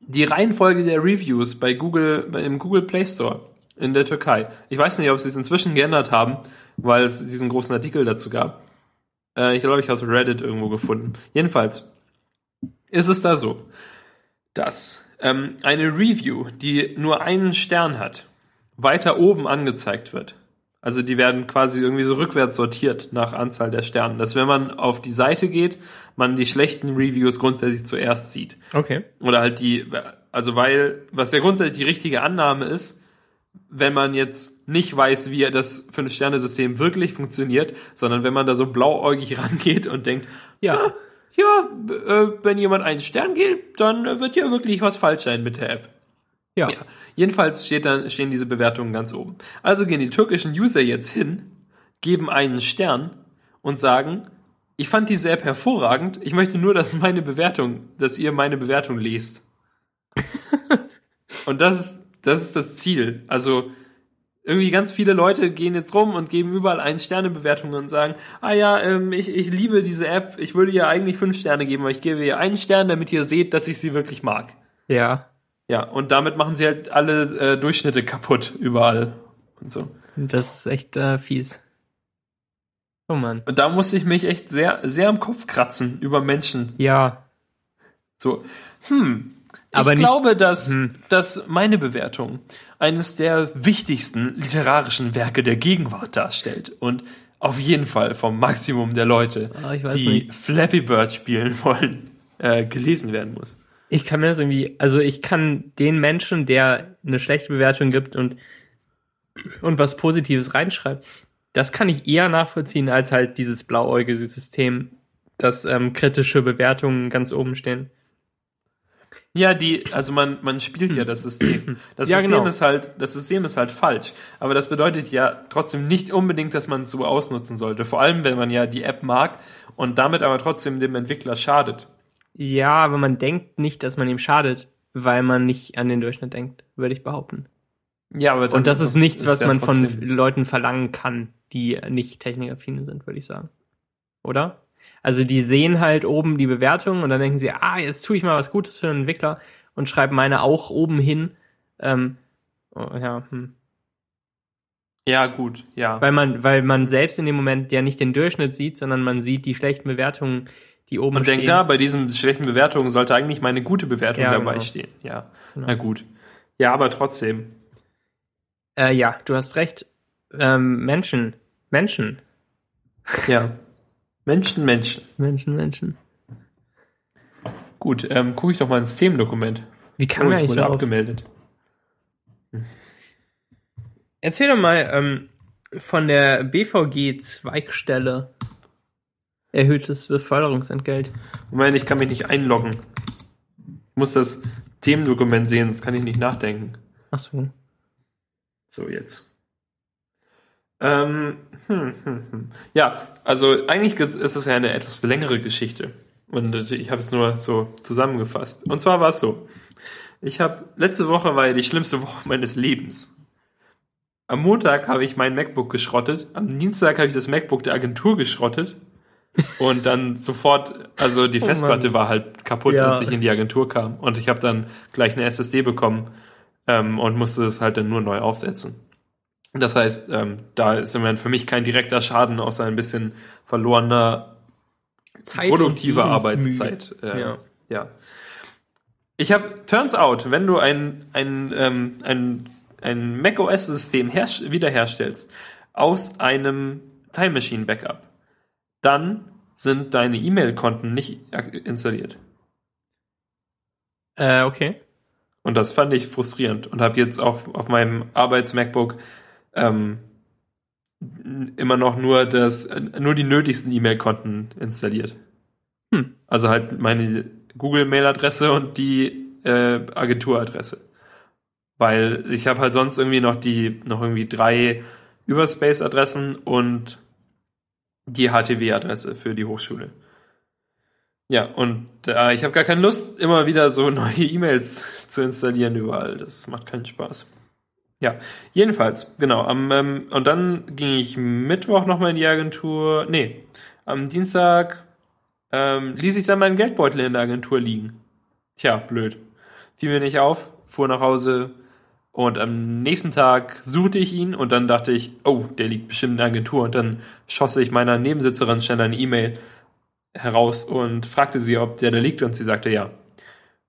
die Reihenfolge der Reviews bei Google, im Google Play Store in der Türkei. Ich weiß nicht, ob sie es inzwischen geändert haben, weil es diesen großen Artikel dazu gab. Äh, ich glaube, ich habe es Reddit irgendwo gefunden. Jedenfalls ist es da so, dass ähm, eine Review, die nur einen Stern hat, weiter oben angezeigt wird. Also die werden quasi irgendwie so rückwärts sortiert nach Anzahl der Sterne. Dass wenn man auf die Seite geht, man die schlechten Reviews grundsätzlich zuerst sieht. Okay. Oder halt die, also weil, was ja grundsätzlich die richtige Annahme ist, wenn man jetzt nicht weiß, wie das Fünf-Sterne-System wirklich funktioniert, sondern wenn man da so blauäugig rangeht und denkt, ja, ah, ja, äh, wenn jemand einen Stern gibt, dann wird ja wirklich was falsch sein mit der App. Ja. ja. Jedenfalls steht dann, stehen diese Bewertungen ganz oben. Also gehen die türkischen User jetzt hin, geben einen Stern und sagen, ich fand diese App hervorragend, ich möchte nur, dass meine Bewertung, dass ihr meine Bewertung liest. und das ist, das ist das Ziel. Also, irgendwie ganz viele Leute gehen jetzt rum und geben überall ein Sterne Bewertungen und sagen, ah ja, ähm, ich, ich liebe diese App, ich würde ihr eigentlich fünf Sterne geben, aber ich gebe ihr einen Stern, damit ihr seht, dass ich sie wirklich mag. Ja. Ja, und damit machen sie halt alle äh, Durchschnitte kaputt überall und so. Das ist echt äh, fies. Oh Mann. Und da musste ich mich echt sehr, sehr am Kopf kratzen über Menschen. Ja. So, hm. Aber ich nicht- glaube, dass, Hm. dass meine Bewertung eines der wichtigsten literarischen Werke der Gegenwart darstellt und auf jeden Fall vom Maximum der Leute, weiß die nicht. Flappy Bird spielen wollen, äh, gelesen werden muss. Ich kann mir das irgendwie, also ich kann den Menschen, der eine schlechte Bewertung gibt und, und was Positives reinschreibt, das kann ich eher nachvollziehen als halt dieses blauäugige System, dass ähm, kritische Bewertungen ganz oben stehen. Ja, die, also man, man spielt ja das System. Das Ja, System genau. ist halt, das System ist halt falsch. Aber das bedeutet ja trotzdem nicht unbedingt, dass man es so ausnutzen sollte. Vor allem, wenn man ja die App mag und damit aber trotzdem dem Entwickler schadet. Ja, aber man denkt nicht, dass man ihm schadet, weil man nicht an den Durchschnitt denkt, würde ich behaupten. Ja, aber Und das ist nichts, was ja man von Leuten verlangen kann, die nicht technikaffine sind, würde ich sagen. Oder? Also die sehen halt oben die Bewertung und dann denken sie, ah, jetzt tue ich mal was Gutes für den Entwickler und schreiben meine auch oben hin. Ähm, oh, ja, hm. Ja, gut, ja. Weil man, weil man selbst in dem Moment ja nicht den Durchschnitt sieht, sondern man sieht die schlechten Bewertungen, die oben Und stehen. denkt, na, bei diesen schlechten Bewertungen sollte eigentlich meine gute Bewertung Ja, dabei genau. stehen. Ja, Genau. na gut. Ja, aber trotzdem. Äh, ja, du hast recht. Ähm, Menschen, Menschen, Ja. Menschen, Menschen. Menschen, Menschen. Gut, ähm, gucke ich doch mal ins Themendokument. Wie kann Oh, man ich eigentlich darauf? abgemeldet. Erzähl doch mal ähm, von der BVG-Zweigstelle erhöhtes Beförderungsentgelt. Moment, ich kann mich nicht einloggen. Ich muss das Themendokument sehen, sonst kann ich nicht nachdenken. Achso. So, jetzt. Ähm, hm, hm, hm. Ja, also eigentlich ist es ja eine etwas längere Geschichte. Und ich habe es nur so zusammengefasst. Und zwar war es so. Ich habe, letzte Woche war ja die schlimmste Woche meines Lebens. Am Montag habe ich mein MacBook geschrottet. Am Dienstag habe ich das MacBook der Agentur geschrottet. Und dann sofort, also die Oh Festplatte Mann. war halt kaputt, Ja. als ich in die Agentur kam. Und ich habe dann gleich eine SSD bekommen ähm, und musste es halt dann nur neu aufsetzen. Das heißt, ähm, da ist im Moment für mich kein direkter Schaden, außer ein bisschen verlorener Zeit produktive Arbeitszeit. Äh, Ja. ja. Ich habe, turns out, wenn du ein, ein, ähm, ein, ein macOS-System herst- wiederherstellst aus einem Time Machine Backup, dann sind deine E-Mail-Konten nicht installiert. Äh, okay. Und das fand ich frustrierend und habe jetzt auch auf meinem Arbeits-MacBook ähm, immer noch nur das, nur die nötigsten E-Mail-Konten installiert. Hm. Also halt meine Google-Mail-Adresse und die äh, Agenturadresse. Weil ich habe halt sonst irgendwie noch die, noch irgendwie drei Überspace-Adressen und die HTW-Adresse für die Hochschule. Ja, und äh, ich habe gar keine Lust, immer wieder so neue E-Mails zu installieren überall. Das macht keinen Spaß. Ja, jedenfalls, genau. Am, ähm, und dann ging ich Mittwoch nochmal in die Agentur. Nee, am Dienstag ähm, ließ ich dann meinen Geldbeutel in der Agentur liegen. Tja, blöd. Fiel mir nicht auf, fuhr nach Hause und am nächsten Tag suchte ich ihn und dann dachte ich, oh, der liegt bestimmt in der Agentur. Und dann schosse ich meiner Nebensitzerin schnell eine E-Mail heraus und fragte sie, ob der da liegt und sie sagte ja.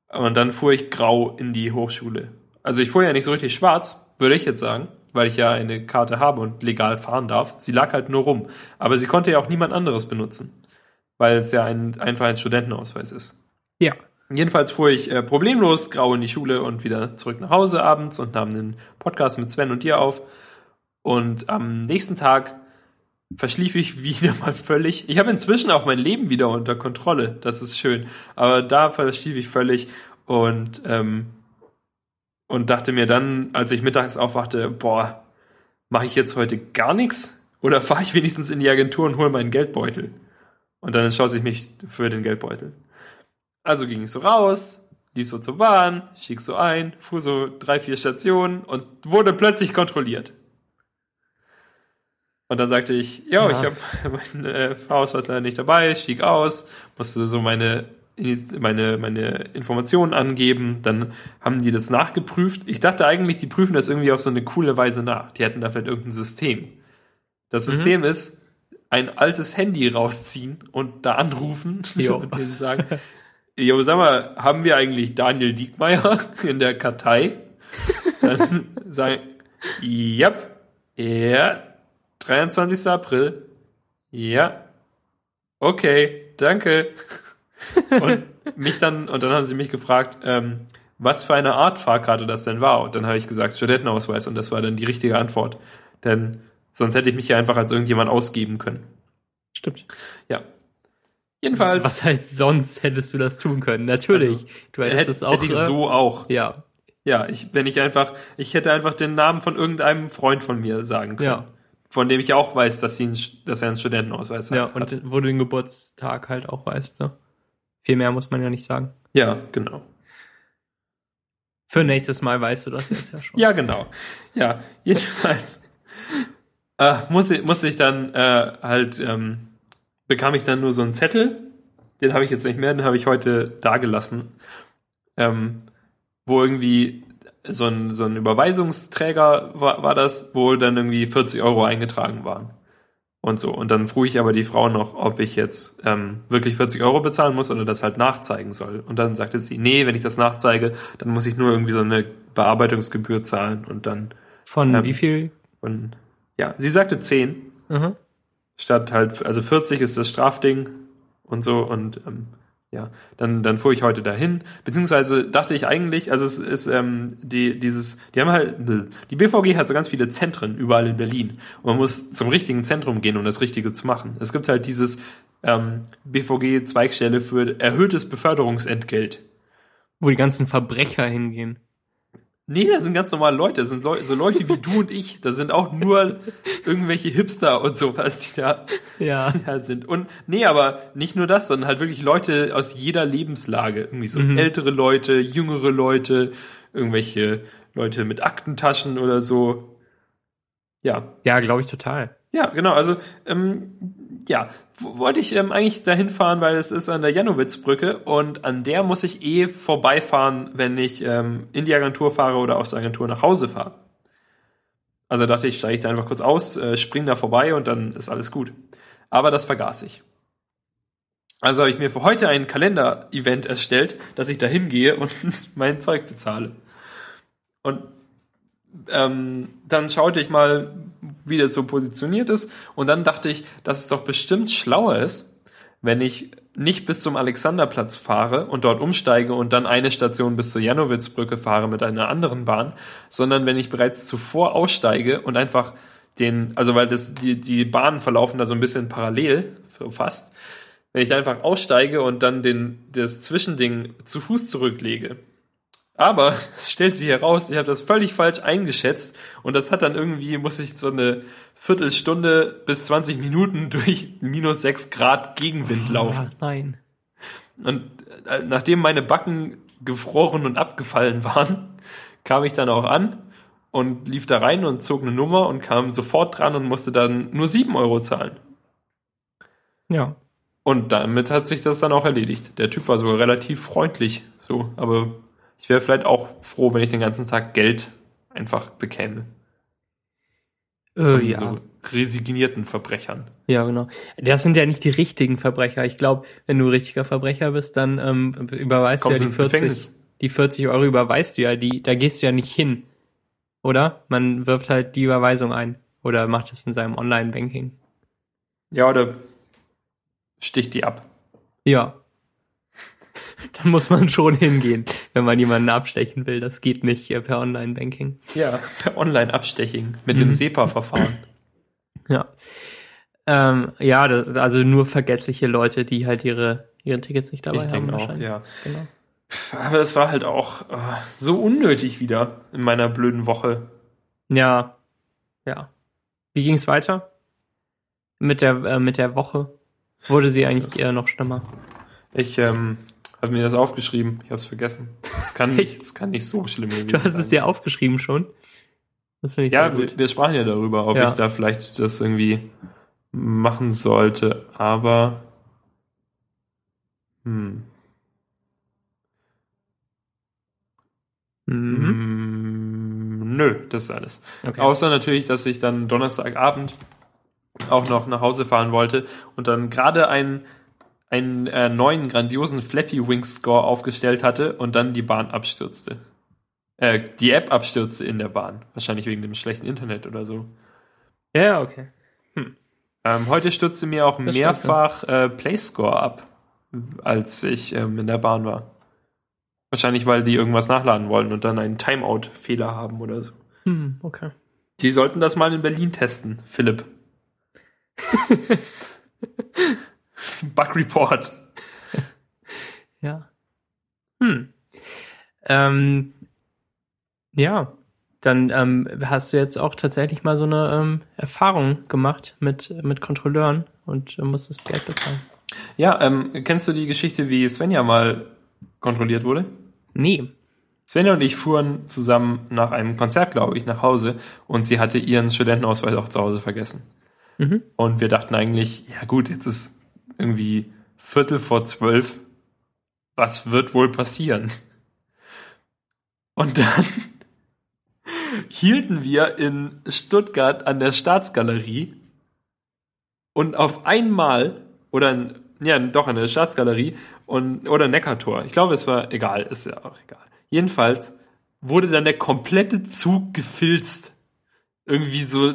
Und dann fuhr ich grau in die Hochschule. Also ich fuhr ja nicht so richtig schwarz, würde ich jetzt sagen, weil ich ja eine Karte habe und legal fahren darf. Sie lag halt nur rum. Aber sie konnte ja auch niemand anderes benutzen, weil es ja ein, einfach ein Studentenausweis ist. Ja. Jedenfalls fuhr ich äh, problemlos grau in die Schule und wieder zurück nach Hause abends und nahm einen Podcast mit Sven und dir auf. Und am nächsten Tag verschlief ich wieder mal völlig. Ich habe inzwischen auch mein Leben wieder unter Kontrolle. Das ist schön. Aber da verschlief ich völlig und, ähm, und dachte mir dann, als ich mittags aufwachte, boah, mache ich jetzt heute gar nichts? Oder fahre ich wenigstens in die Agentur und hole meinen Geldbeutel? Und dann entschloss ich mich für den Geldbeutel. Also ging ich so raus, lief so zur Bahn, stieg so ein, fuhr so drei, vier Stationen und wurde plötzlich kontrolliert. Und dann sagte ich, ja, Ja. ich habe meinen äh, Fahrausweis leider nicht dabei, stieg aus, musste so meine, meine, meine Informationen angeben, dann haben die das nachgeprüft. Ich dachte eigentlich, die prüfen das irgendwie auf so eine coole Weise nach. Die hätten da vielleicht irgendein System. Das Mhm. System ist, ein altes Handy rausziehen und da anrufen Jo. und denen sagen, Jo, sag mal, haben wir eigentlich Daniel Diekmeyer in der Kartei? Dann sagen, ja, ja, 23. April. Ja, okay, danke. Und mich dann, und dann haben sie mich gefragt, ähm, was für eine Art Fahrkarte das denn war. Und dann habe ich gesagt, Studentenausweis. Und das war dann die richtige Antwort. Denn sonst hätte ich mich ja einfach als irgendjemand ausgeben können. Stimmt. Ja. Jedenfalls Was heißt, sonst hättest du das tun können? Natürlich. Also, du hättest hätte, es auch. hätte ich äh, so auch. Ja, Ja, ich, wenn ich einfach, ich hätte einfach den Namen von irgendeinem Freund von mir sagen können. ja, Von dem ich auch weiß, dass, sie einen, dass er einen Studentenausweis ja. hat. Und wo du den Geburtstag halt auch weißt, ne? Viel mehr muss man ja nicht sagen. ja, genau. Für nächstes Mal weißt du das jetzt ja schon. Ja, genau. Ja, jedenfalls äh, muss, ich, muss ich dann äh, halt, ähm, bekam ich dann nur so einen Zettel, den habe ich jetzt nicht mehr, den habe ich heute dagelassen, ähm, wo irgendwie so ein, so ein Überweisungsträger war, war das, wo dann irgendwie 40 Euro eingetragen waren. Und so. Und dann frug ich aber die Frau noch, ob ich jetzt ähm, wirklich 40 Euro bezahlen muss oder das halt nachzeigen soll. Und dann sagte sie, nee, wenn ich das nachzeige, dann muss ich nur irgendwie so eine Bearbeitungsgebühr zahlen und dann Von Ähm, wie viel? und ja, sie sagte 10 Mhm. statt halt, also 40 ist das Strafding und so und ähm, ja, dann, dann fuhr ich heute dahin, beziehungsweise dachte ich eigentlich, also es ist ähm, die, dieses, die haben halt, die BVG hat so ganz viele Zentren überall in Berlin und man muss zum richtigen Zentrum gehen, um das Richtige zu machen. Es gibt halt dieses ähm, BVG-Zweigstelle für erhöhtes Beförderungsentgelt. Wo die ganzen Verbrecher hingehen. Nee, das sind ganz normale Leute. Das sind Leu so Leute wie du und ich. Das sind auch nur irgendwelche Hipster und sowas, die da, Ja. da sind. Und nee, aber nicht nur das, sondern halt wirklich Leute aus jeder Lebenslage. Irgendwie so Mhm. ältere Leute, jüngere Leute, irgendwelche Leute mit Aktentaschen oder so. Ja, Ja, glaube ich total. ja, genau. Also, ähm, ja, wollte ich ähm, eigentlich dahin fahren, weil es ist an der Janowitzbrücke und an der muss ich eh vorbeifahren, wenn ich ähm, in die Agentur fahre oder aus der Agentur nach Hause fahre. Also dachte ich, steige ich da einfach kurz aus, äh, spring da vorbei und dann ist alles gut. Aber das vergaß ich. Also habe ich mir für heute ein Kalender-Event erstellt, dass ich da hingehe und mein Zeug bezahle. Und ähm, dann schaute ich mal, wie das so positioniert ist. Und dann dachte ich, dass es doch bestimmt schlauer ist, wenn ich nicht bis zum Alexanderplatz fahre und dort umsteige und dann eine Station bis zur Janowitzbrücke fahre mit einer anderen Bahn, sondern wenn ich bereits zuvor aussteige und einfach den, also weil das, die, die Bahnen verlaufen da so ein bisschen parallel, fast, wenn ich einfach aussteige und dann den, das Zwischending zu Fuß zurücklege. Aber es stellt sich heraus, ich habe das völlig falsch eingeschätzt und das hat dann irgendwie, muss ich so eine Viertelstunde bis 20 Minuten durch minus 6 Grad Gegenwind laufen. Ah, nein. Und äh, nachdem meine Backen gefroren und abgefallen waren, kam ich dann auch an und lief da rein und zog eine Nummer und kam sofort dran und musste dann nur 7 Euro zahlen. Ja. Und damit hat sich das dann auch erledigt. Der Typ war sogar relativ freundlich, so, aber ich wäre vielleicht auch froh, wenn ich den ganzen Tag Geld einfach bekäme. Äh, ja. so resignierten Verbrechern. Ja, genau. Das sind ja nicht die richtigen Verbrecher. Ich glaube, wenn du richtiger Verbrecher bist, dann ähm, überweist Kommst du ja die ins 40, Gefängnis? die 40 Euro überweist du ja, die, da gehst du ja nicht hin. Oder? Man wirft halt die Überweisung ein. Oder macht es in seinem Online-Banking. Ja, oder sticht die ab. Ja. Dann muss man schon hingehen, wenn man jemanden abstechen will. Das geht nicht per Online-Banking. Ja, per Online-Abstechen mit Mhm. dem SEPA-Verfahren. Ja. Ähm, ja, das, also nur vergessliche Leute, die halt ihre, ihre Tickets nicht dabei ich haben. denke auch, wahrscheinlich. ja. Genau. Aber es war halt auch äh, so unnötig wieder in meiner blöden Woche. Ja. Ja. Wie ging's weiter? Mit der, äh, mit der Woche? Wurde sie Also- eigentlich eher noch schlimmer? Ich ähm, habe mir das aufgeschrieben. Ich habe es vergessen. Es kann nicht, es kann nicht so schlimm gewesen Du hast sein. es dir aufgeschrieben schon. Das finde ich Ja, sehr wir, wir sprachen ja darüber, ob Ja. ich da vielleicht das irgendwie machen sollte, aber hm, Mhm. mm, nö, das ist alles. Okay. Außer natürlich, dass ich dann Donnerstagabend auch noch nach Hause fahren wollte und dann gerade einen, einen äh, neuen grandiosen Flappy Wings Score aufgestellt hatte und dann die Bahn abstürzte. Äh, die App abstürzte in der Bahn. Wahrscheinlich wegen dem schlechten Internet oder so. Ja, okay. Ähm, heute stürzte mir auch Das mehrfach äh, Play Score ab, als ich ähm, in der Bahn war. Wahrscheinlich, weil die irgendwas nachladen wollen und dann einen Timeout-Fehler haben oder so. Hm, okay. Die sollten das mal in Berlin testen, Philipp. Bug Report. Ja. Hm. Ähm, ja. Dann ähm, hast du jetzt auch tatsächlich mal so eine ähm, Erfahrung gemacht mit, mit Kontrolleuren und äh, musstest Geld bezahlen. Ja, ähm, kennst du die Geschichte, wie Svenja mal kontrolliert wurde? Nee. Svenja und ich fuhren zusammen nach einem Konzert, glaube ich, nach Hause und sie hatte ihren Studentenausweis auch zu Hause vergessen. Mhm. Und wir dachten eigentlich, ja gut, jetzt ist irgendwie Viertel vor zwölf. Was wird wohl passieren? Und dann hielten wir in Stuttgart an der Staatsgalerie und auf einmal, oder ja, doch an der Staatsgalerie und, oder Neckartor. Ich glaube, es war egal, ist ja auch egal. Jedenfalls wurde dann der komplette Zug gefilzt. Irgendwie so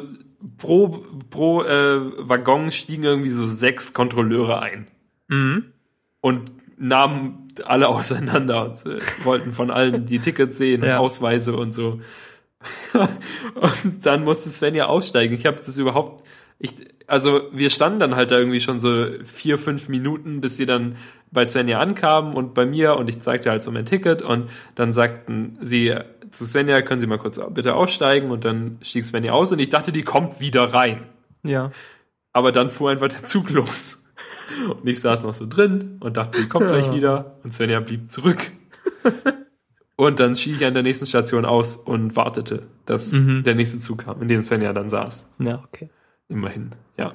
pro, pro äh, Waggon stiegen irgendwie so sechs Kontrolleure ein Mhm. und nahmen alle auseinander und äh, wollten von allen die Tickets sehen, Ja. Ausweise und so. und dann musste Sven ja aussteigen. Ich habe das überhaupt, ich, also wir standen dann halt da irgendwie schon so vier, fünf Minuten, bis sie dann bei Svenja ankamen und bei mir und ich zeigte halt so mein Ticket und dann sagten sie zu Svenja, können Sie mal kurz bitte aussteigen und dann stieg Svenja aus und ich dachte, die kommt wieder rein. Ja. Aber dann fuhr einfach der Zug los. Und ich saß noch so drin und dachte, die kommt gleich Ja. wieder. Und Svenja blieb zurück. Und dann schied ich an der nächsten Station aus und wartete, dass Mhm. der nächste Zug kam, in dem Svenja dann saß. Ja, okay. Immerhin, ja.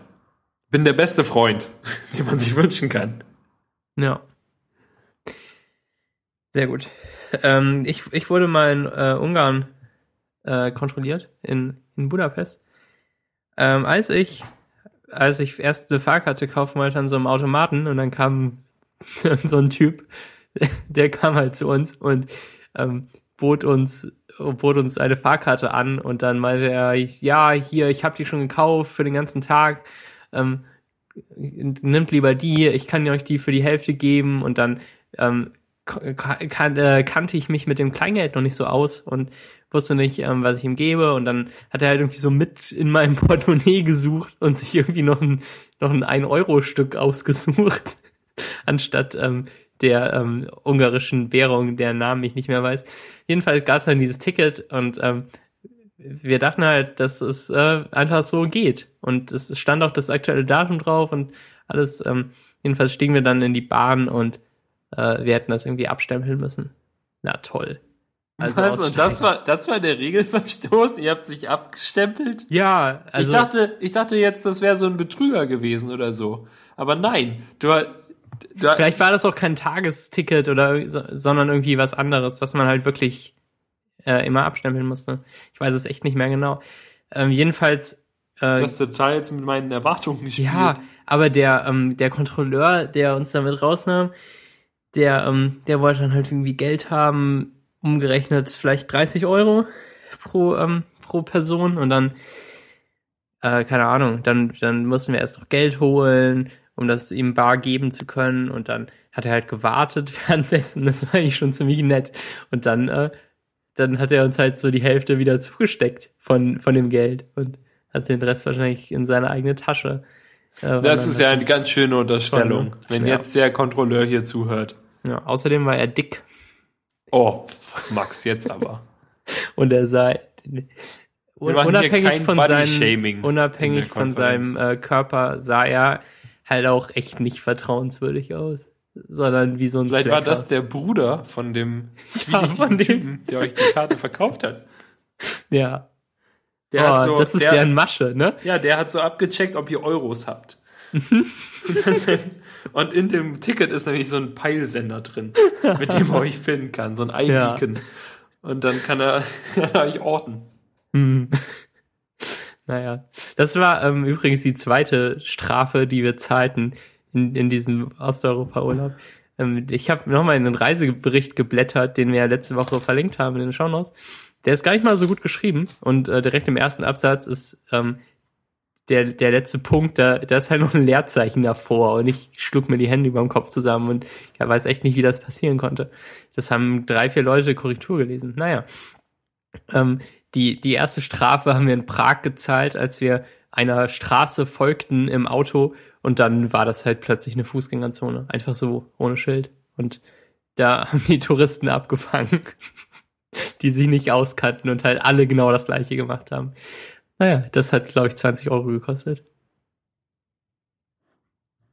Bin der beste Freund, den man sich wünschen kann. Ja. Sehr gut. Ähm, ich, ich wurde mal in äh, Ungarn äh, kontrolliert, in, in Budapest. Ähm, als ich, als ich erst eine Fahrkarte kaufen wollte an so einem Automaten und dann kam so ein Typ, der kam halt zu uns und ähm, bot uns bot uns eine Fahrkarte an und dann meinte er, ja, hier, ich habe die schon gekauft für den ganzen Tag. Ähm, nimmt lieber die, ich kann euch die für die Hälfte geben und dann ähm, kan äh, kannte ich mich mit dem Kleingeld noch nicht so aus und wusste nicht, ähm, was ich ihm gebe und dann hat er halt irgendwie so mit in meinem Portemonnaie gesucht und sich irgendwie noch ein noch ein 1-Euro-Stück ausgesucht, anstatt ähm, der ähm, ungarischen Währung, deren Namen ich nicht mehr weiß. Jedenfalls gab es dann dieses Ticket und ähm, wir dachten halt, dass es äh, einfach so geht. Und es stand auch das aktuelle Datum drauf und alles. Ähm, jedenfalls stiegen wir dann in die Bahn und äh, wir hätten das irgendwie abstempeln müssen. Na toll. Also Was? Und das war, das war der Regelverstoß? Ihr habt sich abgestempelt? Ja, also ich dachte, ich dachte jetzt, das wäre so ein Betrüger gewesen oder so. Aber nein, du, du vielleicht war das auch kein Tagesticket oder so, sondern irgendwie was anderes, was man halt wirklich äh, immer abstempeln musste. Ich weiß es echt nicht mehr genau. Ähm, jedenfalls äh, Du hast total jetzt mit meinen Erwartungen gespielt. Ja, aber der, ähm, der Kontrolleur, der uns damit rausnahm, der, ähm, der wollte dann halt irgendwie Geld haben, umgerechnet vielleicht 30 Euro pro, ähm, pro Person und dann, äh, keine Ahnung, dann, dann mussten wir erst noch Geld holen, um das ihm bar geben zu können und dann hat er halt gewartet währenddessen, das war eigentlich schon ziemlich nett und dann, äh, dann hat er uns halt so die Hälfte wieder zugesteckt von, von dem Geld und hat den Rest wahrscheinlich in seine eigene Tasche. Äh, Das ist ja eine ganz schöne Unterstellung, Schon, wenn Ja. jetzt der Kontrolleur hier zuhört. Ja, außerdem war er dick Oh, Max, jetzt aber. und er sah hier unabhängig von seinem unabhängig von seinem äh, Körper sah er halt auch echt nicht vertrauenswürdig aus, sondern wie so ein Vielleicht war Slacker. das der Bruder von dem Ja, von dem. Typen, der euch die Karte verkauft hat. ja. Der oh, hat so, das ist der, deren Masche, ne? Ja, der hat so abgecheckt, ob ihr Euros habt. Mhm. und, dann, und in dem Ticket ist nämlich so ein Peilsender drin, mit dem er euch finden kann, so ein Ja. iBeacon. Und dann kann er, kann er euch orten. Hm. Naja, das war ähm, übrigens die zweite Strafe, die wir zahlten in, in diesem Osteuropa-Urlaub. Ähm, ich habe nochmal in den Reisebericht geblättert, den wir ja letzte Woche verlinkt haben in den Shownotes. Der ist gar nicht mal so gut geschrieben und äh, direkt im ersten Absatz ist ähm, der, der letzte Punkt, da, da ist halt noch ein Leerzeichen davor und ich schlug mir die Hände über dem Kopf zusammen und ja, weiß echt nicht, wie das passieren konnte. Das haben drei, vier Leute Korrektur gelesen. Naja. Ähm, die, die erste Strafe haben wir in Prag gezahlt, als wir einer Straße folgten im Auto und dann war das halt plötzlich eine Fußgängerzone. Einfach so, ohne Schild. Und da haben die Touristen abgefangen, die sich nicht auskannten und halt alle genau das gleiche gemacht haben. Naja, das hat, glaube ich, 20 Euro gekostet.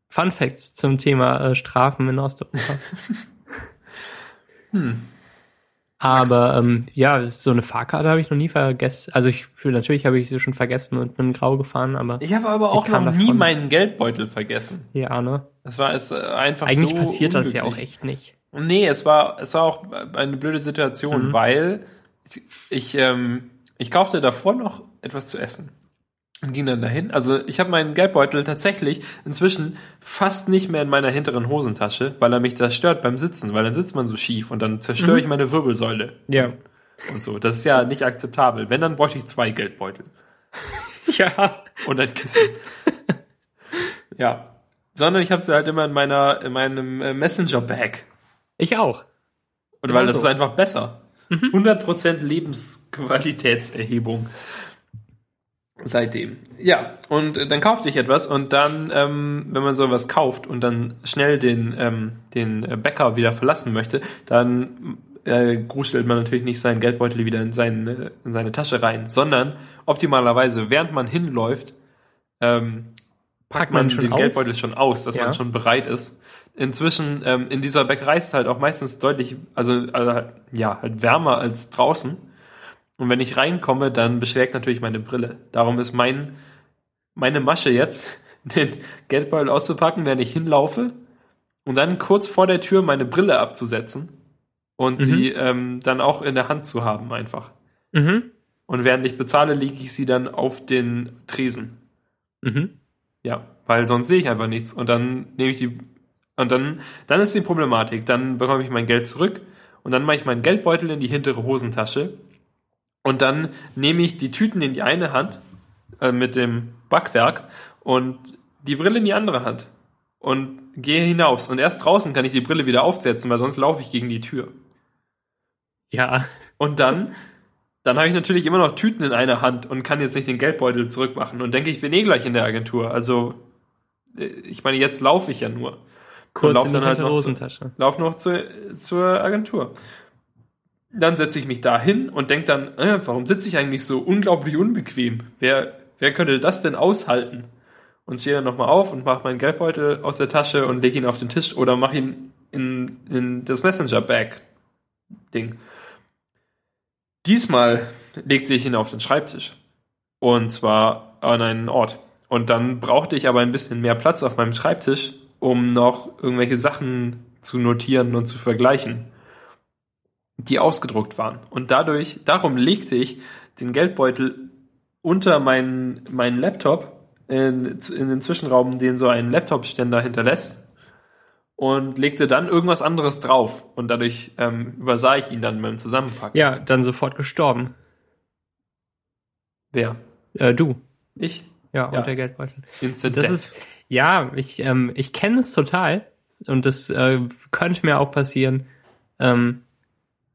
Fun Facts zum Thema äh, Strafen in Osteuropa. Hm. Aber ähm, ja, so eine Fahrkarte habe ich noch nie vergessen. Also ich natürlich habe ich sie schon vergessen und bin grau gefahren, aber Ich habe aber auch noch nie davon. meinen Geldbeutel vergessen. ja, ne? Das war es äh, einfach Eigentlich so passiert das ja auch unglücklich. echt nicht. Nee, es war, es war auch eine blöde Situation, Mhm. weil ich, ich, ähm, ich kaufte davor noch etwas zu essen und ging dann dahin. Also ich habe meinen Geldbeutel tatsächlich inzwischen fast nicht mehr in meiner hinteren Hosentasche, weil er mich das stört beim Sitzen, weil dann sitzt man so schief und dann zerstöre Mhm. ich meine Wirbelsäule Ja. und so. Das ist ja nicht akzeptabel. Wenn, dann bräuchte ich zwei Geldbeutel Ja. und ein Kissen. ja. Sondern ich habe sie halt immer in meiner, in meinem äh, Messenger-Bag. Ich auch. Und weil das so. ist einfach besser. 100% Lebensqualitätserhebung. Seitdem. Ja, und äh, dann kaufte ich etwas und dann, ähm, wenn man sowas kauft und dann schnell den, ähm, den äh, Bäcker wieder verlassen möchte, dann äh, gruschelt man natürlich nicht seinen Geldbeutel wieder in, seine, in seine Tasche rein, sondern optimalerweise, während man hinläuft, ähm, packt man, man schon den aus? Geldbeutel schon aus, dass Ja. man schon bereit ist. Inzwischen, ähm, in dieser Bäckerei ist es halt auch meistens deutlich, also, halt, ja, halt wärmer als draußen. Und wenn ich reinkomme, dann beschlägt natürlich meine Brille. Darum ist mein, meine Masche jetzt, den Geldbeutel auszupacken, während ich hinlaufe und dann kurz vor der Tür meine Brille abzusetzen und Mhm. sie ähm, dann auch in der Hand zu haben einfach. Mhm. Und während ich bezahle, lege ich sie dann auf den Tresen. Mhm. Ja, weil sonst sehe ich einfach nichts. Und dann nehme ich die. Und dann, dann ist die Problematik. Dann bekomme ich mein Geld zurück und dann mache ich meinen Geldbeutel in die hintere Hosentasche. Und dann nehme ich die Tüten in die eine Hand äh, mit dem Backwerk und die Brille in die andere Hand. Und gehe hinaus. Und erst draußen kann ich die Brille wieder aufsetzen, weil sonst laufe ich gegen die Tür. Ja. Und dann, dann habe ich natürlich immer noch Tüten in einer Hand und kann jetzt nicht den Geldbeutel zurückmachen und denke, ich bin eh gleich in der Agentur. Also, äh, ich meine, jetzt laufe ich ja nur. Kurz lauf in dann halt noch zu-. Lauf noch zur, zur Agentur. Dann setze ich mich da hin und denke dann, äh, warum sitze ich eigentlich so unglaublich unbequem? Wer, wer könnte das denn aushalten? Und stehe dann nochmal auf und mache meinen Geldbeutel aus der Tasche und lege ihn auf den Tisch oder mache ihn in, in das Messenger-Bag-Ding. Diesmal legte ich ihn auf den Schreibtisch. Und zwar an einen Ort. Und dann brauchte ich aber ein bisschen mehr Platz auf meinem Schreibtisch, um noch irgendwelche Sachen zu notieren und zu vergleichen, die ausgedruckt waren. Und dadurch, darum legte ich den Geldbeutel unter meinen, meinen Laptop in, in den Zwischenraum, den so ein Laptop-Ständer hinterlässt und legte dann irgendwas anderes drauf. Und dadurch ähm, übersah ich ihn dann beim Zusammenpacken. Ja, dann sofort gestorben. Wer? Äh, du. Ich? Ja, und Ja. der Geldbeutel. Instant Das Death. ist, ja, ich, ähm, ich kenne es total. Und das äh, könnte mir auch passieren. Ähm,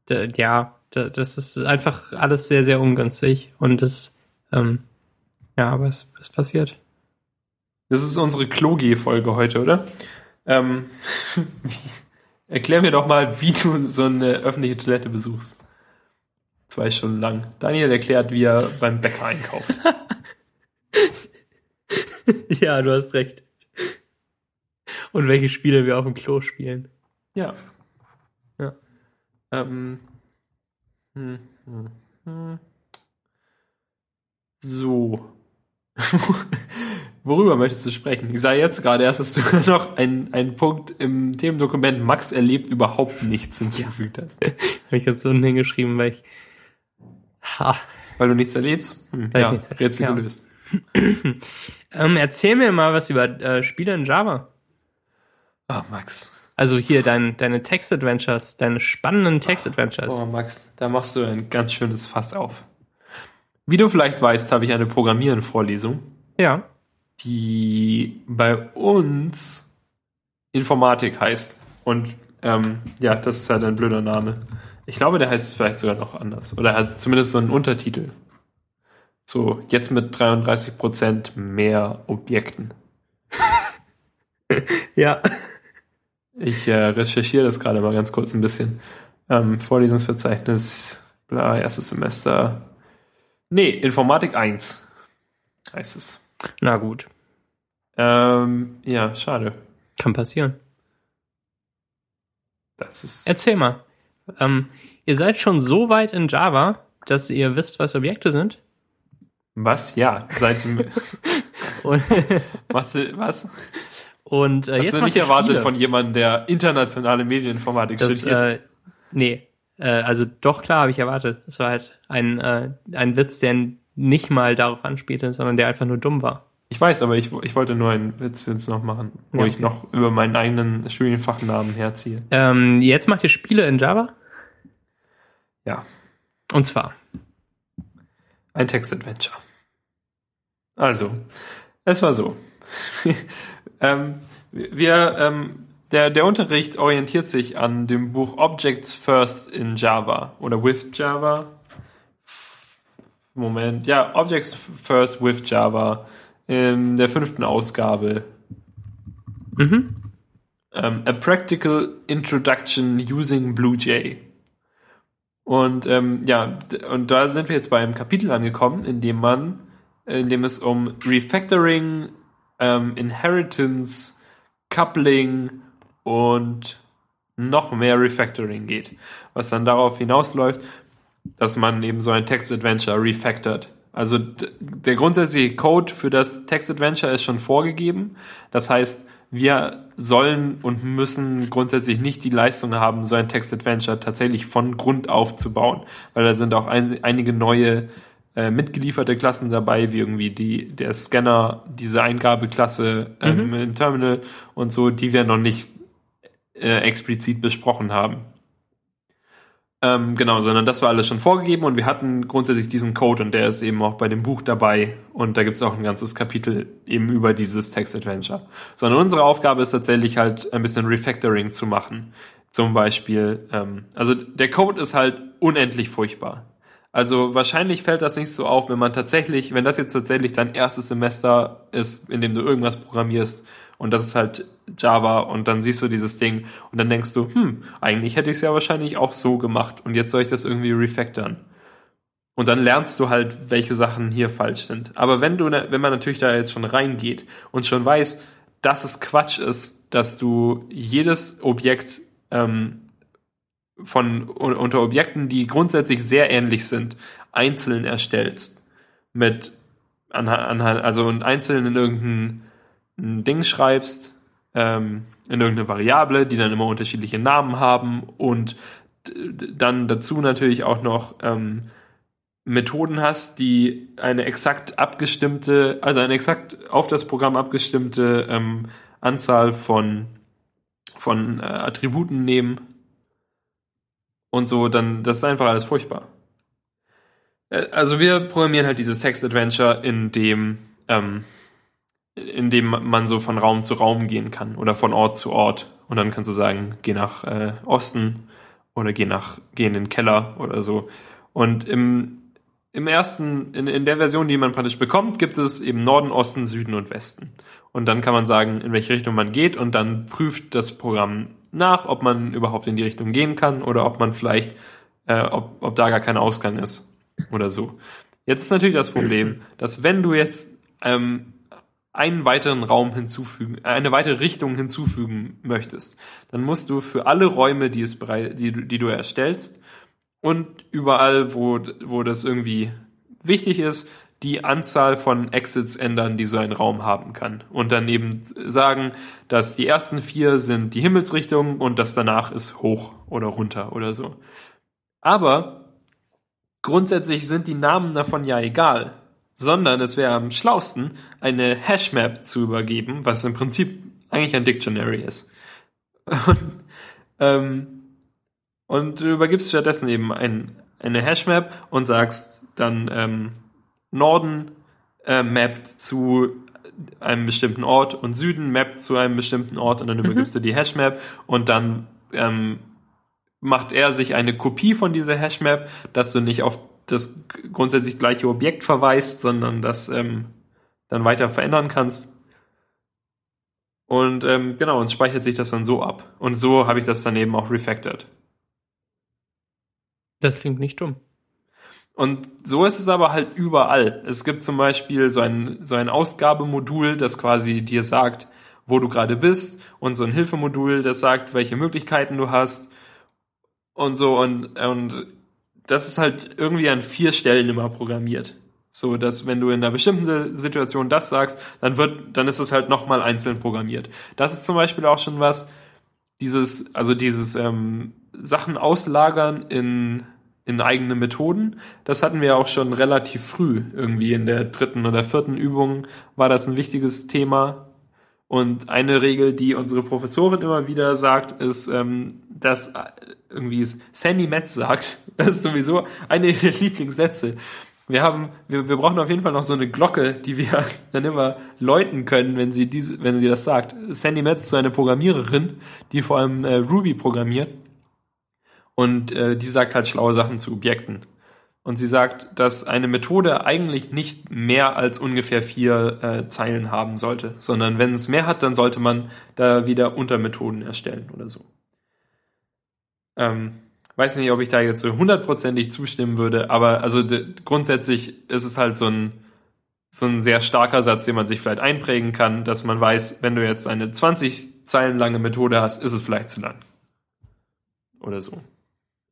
ja, das ist einfach alles sehr, sehr ungünstig. Und das, ähm, ja, aber es, es passiert. Das ist unsere Klogi-Folge heute, oder? Ähm, erklär mir doch mal, wie du so eine öffentliche Toilette besuchst. Zwei Stunden lang. Daniel erklärt, wie er beim Bäcker einkauft. ja, du hast recht. Und welche Spiele wir auf dem Klo spielen. Ja. Ähm. Hm, hm, hm. So. Worüber möchtest du sprechen? Ich sage jetzt gerade erst, dass du noch einen, einen Punkt im Themendokument Max erlebt überhaupt nichts hinzugefügt hast. Habe ich jetzt unten hingeschrieben, weil ich. Ha, Weil du nichts erlebst? Hm, Weil ich ja, nichts erlebe, Rätsel ja. gelöst. Ähm, erzähl mir mal was über äh, Spiele in Java. Ah, Max. Also hier dein, deine Text-Adventures, deine spannenden Text-Adventures. Oh, Max, da machst du ein ganz schönes Fass auf. Wie du vielleicht weißt, habe ich eine Programmieren-Vorlesung, Ja. die bei uns Informatik heißt. Und ähm, ja, das ist halt ein blöder Name. Ich glaube, der heißt vielleicht sogar noch anders. Oder hat zumindest so einen Untertitel. So, jetzt mit 33% mehr Objekten. Ja. Ich äh, recherchiere das gerade mal ganz kurz ein bisschen. Ähm, Vorlesungsverzeichnis, bla, erstes Semester. Nee, Informatik 1 heißt es. Na gut. Ähm, ja, schade. Kann passieren. Das ist. Erzähl mal. Ähm, ihr seid schon so weit in Java, dass ihr wisst, was Objekte sind? Was? Ja, seit was? Was? Und äh, Hast jetzt du macht nicht erwartet Spiele. von jemandem, der internationale Medieninformatik Das, studiert? äh, nee. Äh, also doch, klar, habe ich erwartet. Es war halt ein, äh, ein Witz, der nicht mal darauf anspielte, sondern der einfach nur dumm war. Ich weiß, aber ich, ich wollte nur einen Witz jetzt noch machen, wo Ja. ich noch über meinen eigenen Studienfachnamen herziehe. Ähm, jetzt macht ihr Spiele in Java? Ja, Und zwar. ein Text-Adventure. Also, es war so. Ähm, wir, ähm, der, der Unterricht orientiert sich an dem Buch Objects First in Java oder with Java. Moment, ja, Objects First with Java in der fünften Ausgabe. Mhm. Ähm, A Practical Introduction Using BlueJ. Und ähm, ja, und da sind wir jetzt bei einem Kapitel angekommen, in dem man, in dem es um Refactoring, ähm, Inheritance, Coupling und noch mehr Refactoring geht. Was dann darauf hinausläuft, dass man eben so ein Text-Adventure refactored. Also der grundsätzliche Code für das Text-Adventure ist schon vorgegeben. Das heißt, wir sollen und müssen grundsätzlich nicht die Leistung haben, so ein Text-Adventure tatsächlich von Grund auf zu bauen. Weil da sind auch ein, einige neue äh, mitgelieferte Klassen dabei, wie irgendwie die, der Scanner, diese Eingabeklasse ähm, im Terminal und so, die wir noch nicht äh, explizit besprochen haben. Ähm, genau, sondern das war alles schon vorgegeben und wir hatten grundsätzlich diesen Code und der ist eben auch bei dem Buch dabei und da gibt es auch ein ganzes Kapitel eben über dieses Text-Adventure. Sondern unsere Aufgabe ist tatsächlich halt ein bisschen Refactoring zu machen. Zum Beispiel, ähm, also der Code ist halt unendlich furchtbar. Also wahrscheinlich fällt das nicht so auf, wenn man tatsächlich, wenn das jetzt tatsächlich dein erstes Semester ist, in dem du irgendwas programmierst und das ist halt Java und dann siehst du dieses Ding und dann denkst du, hm, eigentlich hätte ich es ja wahrscheinlich auch so gemacht und jetzt soll ich das irgendwie refactoren. Und dann lernst du halt, welche Sachen hier falsch sind. Aber wenn du, wenn man natürlich da jetzt schon reingeht und schon weiß, dass es Quatsch ist, dass du jedes Objekt ähm, von unter Objekten, die grundsätzlich sehr ähnlich sind, einzeln erstellst. Mit anhand, also und einzeln in irgendein ein Ding schreibst, ähm, in irgendeine Variable, die dann immer unterschiedliche Namen haben und dann dazu natürlich auch noch ähm, Methoden hast, die eine exakt abgestimmte, also eine exakt auf das Programm abgestimmte ähm, Anzahl von, von äh, Attributen nehmen und so, dann, das ist einfach alles furchtbar. Äh, Also wir programmieren halt dieses Text-Adventure, in dem, ähm, in dem man so von Raum zu Raum gehen kann oder von Ort zu Ort. Und dann kannst du sagen, geh nach äh, Osten oder geh nach, geh in den Keller oder so. Und im, im ersten, in, in der Version, die man praktisch bekommt, gibt es eben Norden, Osten, Süden und Westen. Und dann kann man sagen, in welche Richtung man geht und dann prüft das Programm nach, ob man überhaupt in die Richtung gehen kann oder ob man vielleicht, äh, ob, ob da gar kein Ausgang ist oder so. Jetzt ist natürlich das Problem, dass wenn du jetzt ähm, einen weiteren Raum hinzufügen, äh, eine weitere Richtung hinzufügen möchtest, dann musst du für alle Räume, die, es bereit, die, die du erstellst und überall, wo, wo das irgendwie wichtig ist, die Anzahl von Exits ändern, die so ein Raum haben kann. Und dann eben sagen, dass die ersten vier sind die Himmelsrichtung und das danach ist hoch oder runter oder so. Aber grundsätzlich sind die Namen davon ja egal. sondern es wäre am schlausten, eine Hashmap zu übergeben, was im Prinzip eigentlich ein Dictionary ist. Und, ähm, und du übergibst stattdessen eben ein, eine Hashmap und sagst dann ähm, Norden äh, mappt zu einem bestimmten Ort und Süden mappt zu einem bestimmten Ort und dann übergibst mhm. du die Hashmap und dann ähm, macht er sich eine Kopie von dieser Hashmap, dass du nicht auf das grundsätzlich gleiche Objekt verweist, sondern das ähm, dann weiter verändern kannst. Und ähm, genau, und speichert sich das dann so ab. Und so habe ich das dann eben auch refactored. Das klingt nicht dumm. Und so ist es aber halt überall. Es gibt zum Beispiel so ein, so ein Ausgabemodul, das quasi dir sagt, wo du gerade bist und so ein Hilfemodul, das sagt, welche Möglichkeiten du hast und so und, und das ist halt irgendwie an vier Stellen immer programmiert. So, dass wenn du in einer bestimmten Situation das sagst, dann wird, dann ist es halt nochmal einzeln programmiert. Das ist zum Beispiel auch schon was, dieses, also dieses ähm, Sachen auslagern in in eigene Methoden. Das hatten wir auch schon relativ früh, irgendwie in der dritten oder vierten Übung war das ein wichtiges Thema. Und eine Regel, die unsere Professorin immer wieder sagt, ist, ähm, dass äh, irgendwie Sandy Metz sagt, das ist sowieso eine ihrer Lieblingssätze. Wir haben, wir, wir brauchen auf jeden Fall noch so eine Glocke, die wir dann immer läuten können, wenn sie diese, wenn sie das sagt. Sandy Metz ist so eine Programmiererin, die vor allem äh, Ruby programmiert und äh, die sagt halt schlaue Sachen zu Objekten. Und sie sagt, dass eine Methode eigentlich nicht mehr als ungefähr vier äh, Zeilen haben sollte, sondern wenn es mehr hat, dann sollte man da wieder Untermethoden erstellen oder so. Ähm, weiß nicht, ob ich da jetzt so hundertprozentig zustimmen würde, aber also grundsätzlich ist es halt so ein, so ein sehr starker Satz, den man sich vielleicht einprägen kann, dass man weiß, wenn du jetzt eine 20 Zeilen lange Methode hast, ist es vielleicht zu lang. Oder so.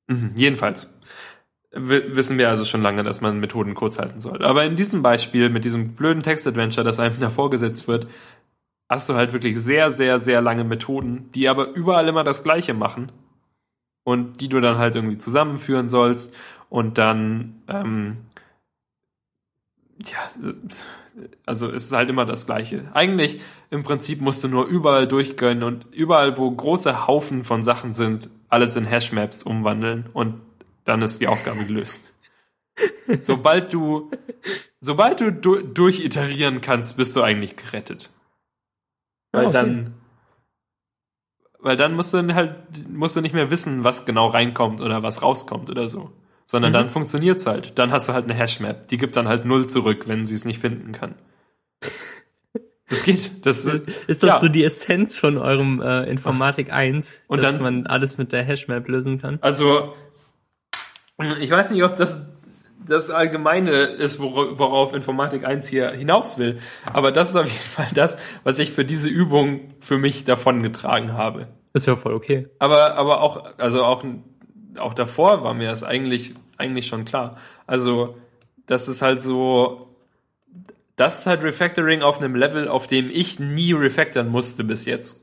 Mhm, jedenfalls wissen wir also schon lange, dass man Methoden kurz halten soll. Aber in diesem Beispiel mit diesem blöden Textadventure, das einem da vorgesetzt wird, hast du halt wirklich sehr, sehr, sehr lange Methoden, die aber überall immer das Gleiche machen und die du dann halt irgendwie zusammenführen sollst und dann, ähm, ja, also es ist halt immer das Gleiche. Eigentlich im Prinzip musst du nur überall durchgönnen und überall, wo große Haufen von Sachen sind, alles in Hashmaps umwandeln und dann ist die Aufgabe gelöst. sobald du, sobald du du durchiterieren kannst, bist du eigentlich gerettet. Weil ah, okay. dann, weil dann musst du halt, musst du nicht mehr wissen, was genau reinkommt oder was rauskommt oder so. Sondern mhm. dann funktioniert's halt. Dann hast du halt eine Hashmap. Die gibt dann halt null zurück, wenn sie es nicht finden kann. Das geht. Das, ist das ja. so die Essenz von eurem äh, Informatik 1, Und dass dann, man alles mit der Hashmap lösen kann? Also, ich weiß nicht, ob das das Allgemeine ist, worauf Informatik 1 hier hinaus will. Aber das ist auf jeden Fall das, was ich für diese Übung für mich davongetragen habe. Ist ja voll okay. Aber, aber auch, also auch, auch davor war mir das eigentlich, eigentlich schon klar. Also, das ist halt so, das ist halt Refactoring auf einem Level, auf dem ich nie refactoren musste bis jetzt.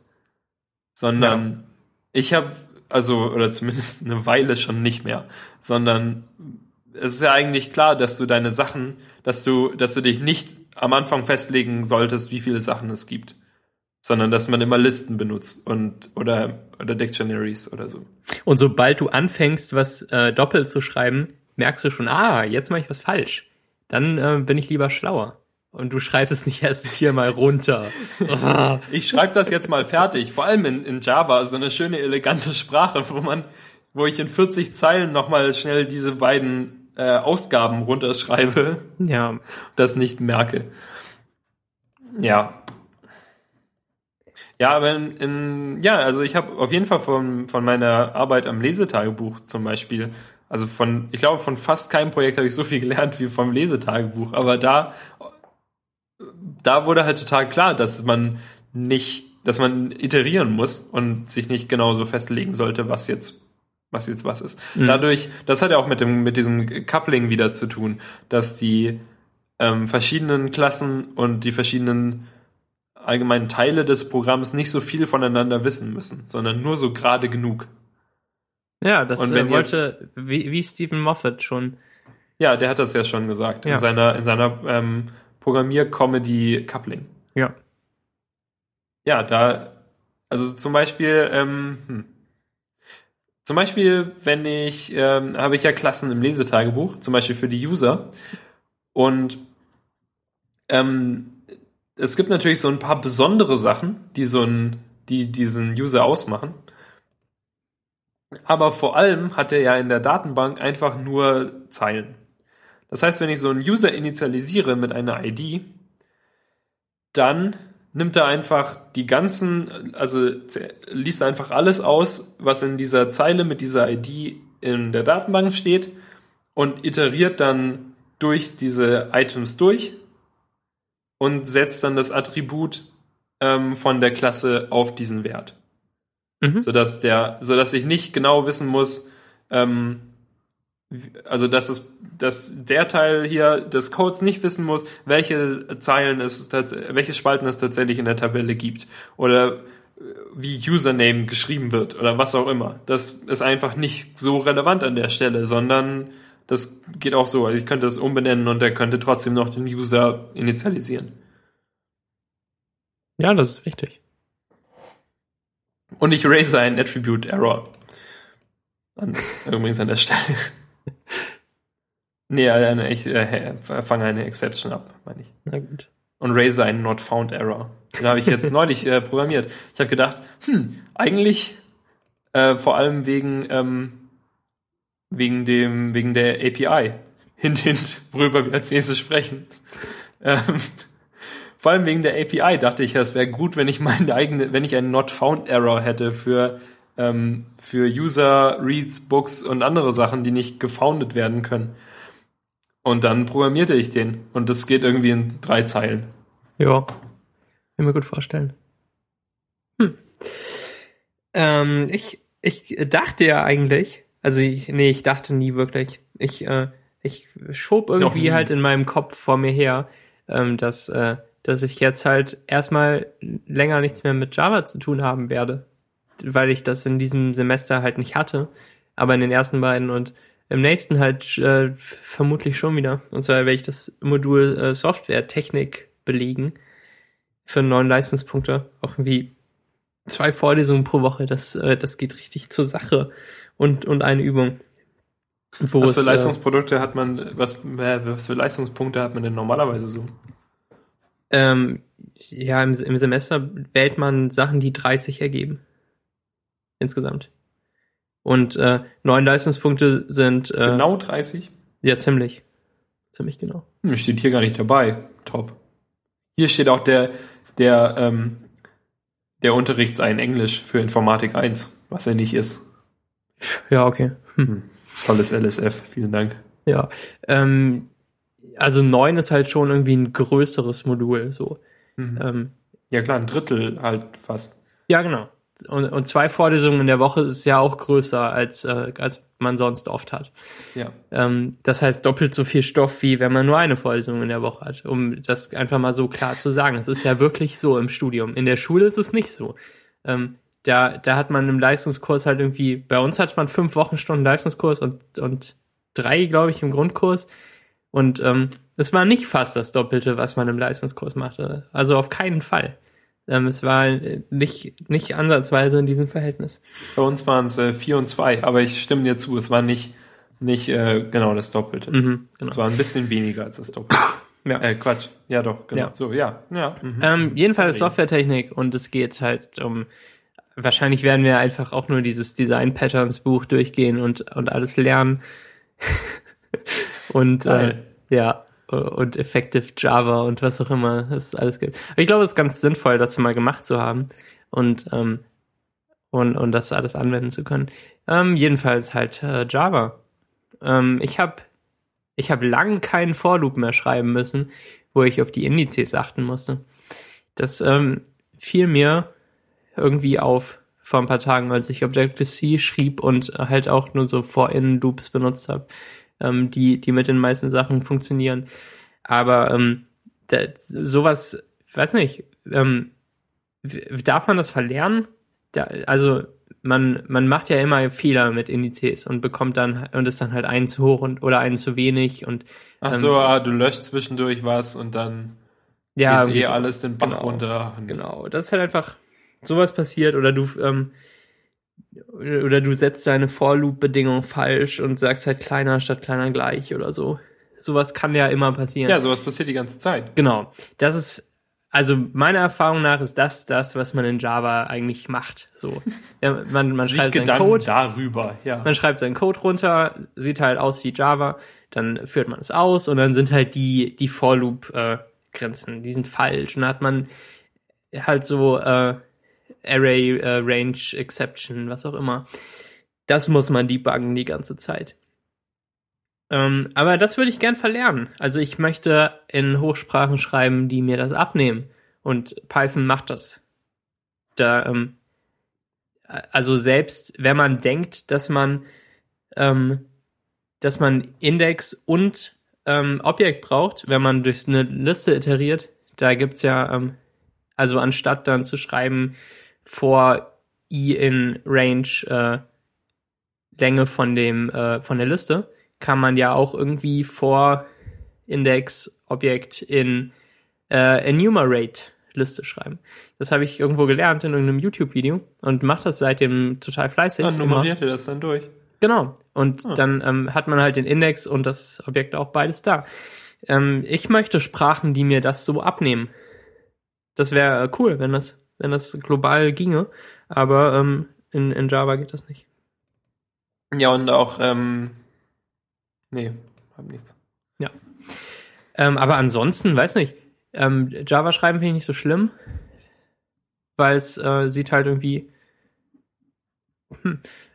Sondern ja. ich habe, also, oder zumindest eine Weile schon nicht mehr, sondern es ist ja eigentlich klar, dass du deine Sachen, dass du, dass du dich nicht am Anfang festlegen solltest, wie viele Sachen es gibt, sondern dass man immer Listen benutzt und oder oder Dictionaries oder so. Und sobald du anfängst, was äh, doppelt zu schreiben, merkst du schon, ah, jetzt mache ich was falsch. Dann äh, bin ich lieber schlauer. Und du schreibst es nicht erst viermal runter. ich schreibe das jetzt mal fertig. Vor allem in, in Java, so eine schöne, elegante Sprache, wo man, wo ich in 40 Zeilen nochmal schnell diese beiden äh, Ausgaben runterschreibe. Ja. Das nicht merke. Ja. Ja, aber in, in ja, also ich habe auf jeden Fall von, von meiner Arbeit am Lesetagebuch zum Beispiel also von, ich glaube, von fast keinem Projekt habe ich so viel gelernt wie vom Lesetagebuch. Aber da da wurde halt total klar, dass man nicht, dass man iterieren muss und sich nicht genauso festlegen sollte, was jetzt was jetzt was ist. Mhm. Dadurch, das hat ja auch mit dem mit diesem Coupling wieder zu tun, dass die ähm, verschiedenen Klassen und die verschiedenen allgemeinen Teile des Programms nicht so viel voneinander wissen müssen, sondern nur so gerade genug. Ja, das und wenn äh, wollte, jetzt, wie, wie Stephen Moffat schon Ja, der hat das ja schon gesagt Ja. in seiner, in seiner ähm, Programmier-Comedy-Coupling. Ja. Ja, da, also zum Beispiel, ähm, hm. zum Beispiel, wenn ich, ähm, habe ich ja Klassen im Lesetagebuch, zum Beispiel für die User. Und ähm, es gibt natürlich so ein paar besondere Sachen, die so ein, die diesen User ausmachen. Aber vor allem hat er ja in der Datenbank einfach nur Zeilen. Das heißt, wenn ich so einen User initialisiere mit einer ID, dann nimmt er einfach die ganzen, also liest einfach alles aus, was in dieser Zeile mit dieser ID in der Datenbank steht und iteriert dann durch diese Items durch und setzt dann das Attribut ähm, von der Klasse auf diesen Wert Mhm. sodass der, sodass ich nicht genau wissen muss, ähm, also dass es, dass der Teil hier des Codes nicht wissen muss, welche Zeilen es, welche Spalten es tatsächlich in der Tabelle gibt oder äh, wie Username geschrieben wird oder was auch immer. Das ist einfach nicht so relevant an der Stelle, sondern das geht auch so. Also ich könnte es umbenennen und er könnte trotzdem noch den User initialisieren. Ja, das ist wichtig. Und ich raise einen Attribute Error. An, übrigens an der Stelle. nee, eine, ich äh, fange eine Exception ab, meine ich. Na gut. Und raise einen Not Found Error. Den habe ich jetzt neulich äh, programmiert. Ich habe gedacht, hm, eigentlich äh, vor allem wegen, ähm, wegen, dem, wegen der API. Hint, hint, worüber wir als nächstes sprechen. Ähm, vor allem wegen der API dachte ich, es wäre gut, wenn ich meine eigene, wenn ich einen Not Found Error hätte für, ähm, für User, Reads, Books und andere Sachen, die nicht gefoundet werden können. Und dann programmierte ich den. Und das geht irgendwie in drei Zeilen. Ja. Kann ich mir gut vorstellen. Hm. Ähm, ich, ich dachte ja eigentlich, also ich, nee, ich dachte nie wirklich. Ich, äh, ich schob irgendwie halt in meinem Kopf vor mir her, ähm, dass, äh, dass ich jetzt halt erstmal länger nichts mehr mit Java zu tun haben werde. Weil ich das in diesem Semester halt nicht hatte. Aber in den ersten beiden und im nächsten halt äh, vermutlich schon wieder. Und zwar werde ich das Modul äh, Software Technik belegen für neun Leistungspunkte. Auch irgendwie zwei Vorlesungen pro Woche. Das, äh, das geht richtig zur Sache. Und, und eine Übung. Wo Was für es, äh, Leistungsprodukte hat man, was, äh, was für Leistungspunkte hat man denn normalerweise so? ähm, ja, im, im Semester wählt man Sachen, die 30 ergeben. Insgesamt. Und äh, neun Leistungspunkte sind äh, Genau 30? ja ziemlich. Ziemlich genau. Hm, steht hier gar nicht dabei. Top. Hier steht auch der, der, ähm, der Unterrichtsein Englisch für Informatik 1, was er nicht ist. Ja, okay. Hm. Tolles LSF, vielen Dank. Ja. Ähm, also neun ist halt schon irgendwie ein größeres Modul. So. Mhm. Ähm, Ja klar, ein Drittel halt fast. Ja, genau. Und, und zwei Vorlesungen in der Woche ist ja auch größer, als, äh, als man sonst oft hat. Ja. Ähm, das heißt doppelt so viel Stoff, wie wenn man nur eine Vorlesung in der Woche hat, um das einfach mal so klar zu sagen. Es ist ja wirklich so im Studium. In der Schule ist es nicht so. Ähm, da, da hat man im Leistungskurs halt irgendwie, bei uns hat man fünf Wochenstunden Leistungskurs und, und drei, glaube ich, im Grundkurs. Und ähm, es war nicht fast das Doppelte, was man im Leistungskurs machte. Also auf keinen Fall. Ähm, es war nicht, nicht ansatzweise in diesem Verhältnis. Bei uns waren es äh, 4 und 2, aber ich stimme dir zu, es war nicht, nicht äh, genau das Doppelte. Mhm, genau. Es war ein bisschen weniger als das Doppelte. Ja. Äh, Quatsch. Ja, doch, genau. Ja. So, ja. ja. Mhm. Ähm, jedenfalls. Softwaretechnik und es geht halt um, wahrscheinlich werden wir einfach auch nur dieses Design Patterns Buch durchgehen und, und alles lernen. und äh, ja, und Effective Java und was auch immer es alles gibt. Aber ich glaube, es ist ganz sinnvoll, das mal gemacht zu haben und, ähm, und, und das alles anwenden zu können. Ähm, jedenfalls halt äh, Java. Ähm, ich habe ich hab lang keinen For Loop mehr schreiben müssen, wo ich auf die Indizes achten musste. Das ähm, fiel mir irgendwie auf vor ein paar Tagen, als ich Objective-C schrieb und halt auch nur so For-In-Loops benutzt habe, ähm, die, die mit den meisten Sachen funktionieren. Aber ähm, da, sowas, weiß nicht, ähm, darf man das verlernen? Da, also man, man macht ja immer Fehler mit Indizes und bekommt dann und ist dann halt einen zu hoch und oder einen zu wenig und Ach ähm, so, ah, du löscht zwischendurch was und dann ja, geht eh so- alles den Bach genau. runter. Genau, das ist halt einfach sowas passiert oder du ähm, oder du setzt deine For-Loop-Bedingung falsch und sagst halt kleiner statt kleiner gleich oder so. Sowas kann ja immer passieren. Ja, sowas passiert die ganze Zeit. Genau. Das ist, also meiner Erfahrung nach ist das das, was man in Java eigentlich macht. So. Ja, man, man schreibt seinen Code, darüber, ja. man schreibt seinen Code runter, sieht halt aus wie Java, dann führt man es aus und dann sind halt die, die For-Loop-Grenzen, die sind falsch. Und dann hat man halt so äh, Array, äh, Range, Exception, was auch immer. Das muss man debuggen die ganze Zeit. Ähm, aber das würde ich gern verlernen. Also ich möchte in Hochsprachen schreiben, die mir das abnehmen. Und Python macht das. Da, ähm, also selbst wenn man denkt, dass man, ähm, dass man Index und ähm, Objekt braucht, wenn man durch eine Liste iteriert, da gibt's ja, ähm, also anstatt dann zu schreiben vor i in Range äh, Länge von dem äh, von der Liste, kann man ja auch irgendwie vor Index Objekt in äh, Enumerate Liste schreiben. Das habe ich irgendwo gelernt in irgendeinem YouTube-Video und mache das seitdem total fleißig. Dann immer. nummeriert ihr das dann durch. Genau. Und Ah. dann ähm, hat man halt den Index und das Objekt auch beides da. Ähm, ich möchte Sprachen, die mir das so abnehmen. Das wäre äh, cool, wenn das, wenn das global ginge. Aber ähm, in, in Java geht das nicht. Ja, und auch, ähm, nee, hab nichts. Ähm, aber ansonsten, weiß nicht, ähm, Java schreiben finde ich nicht so schlimm, weil es äh, sieht halt irgendwie.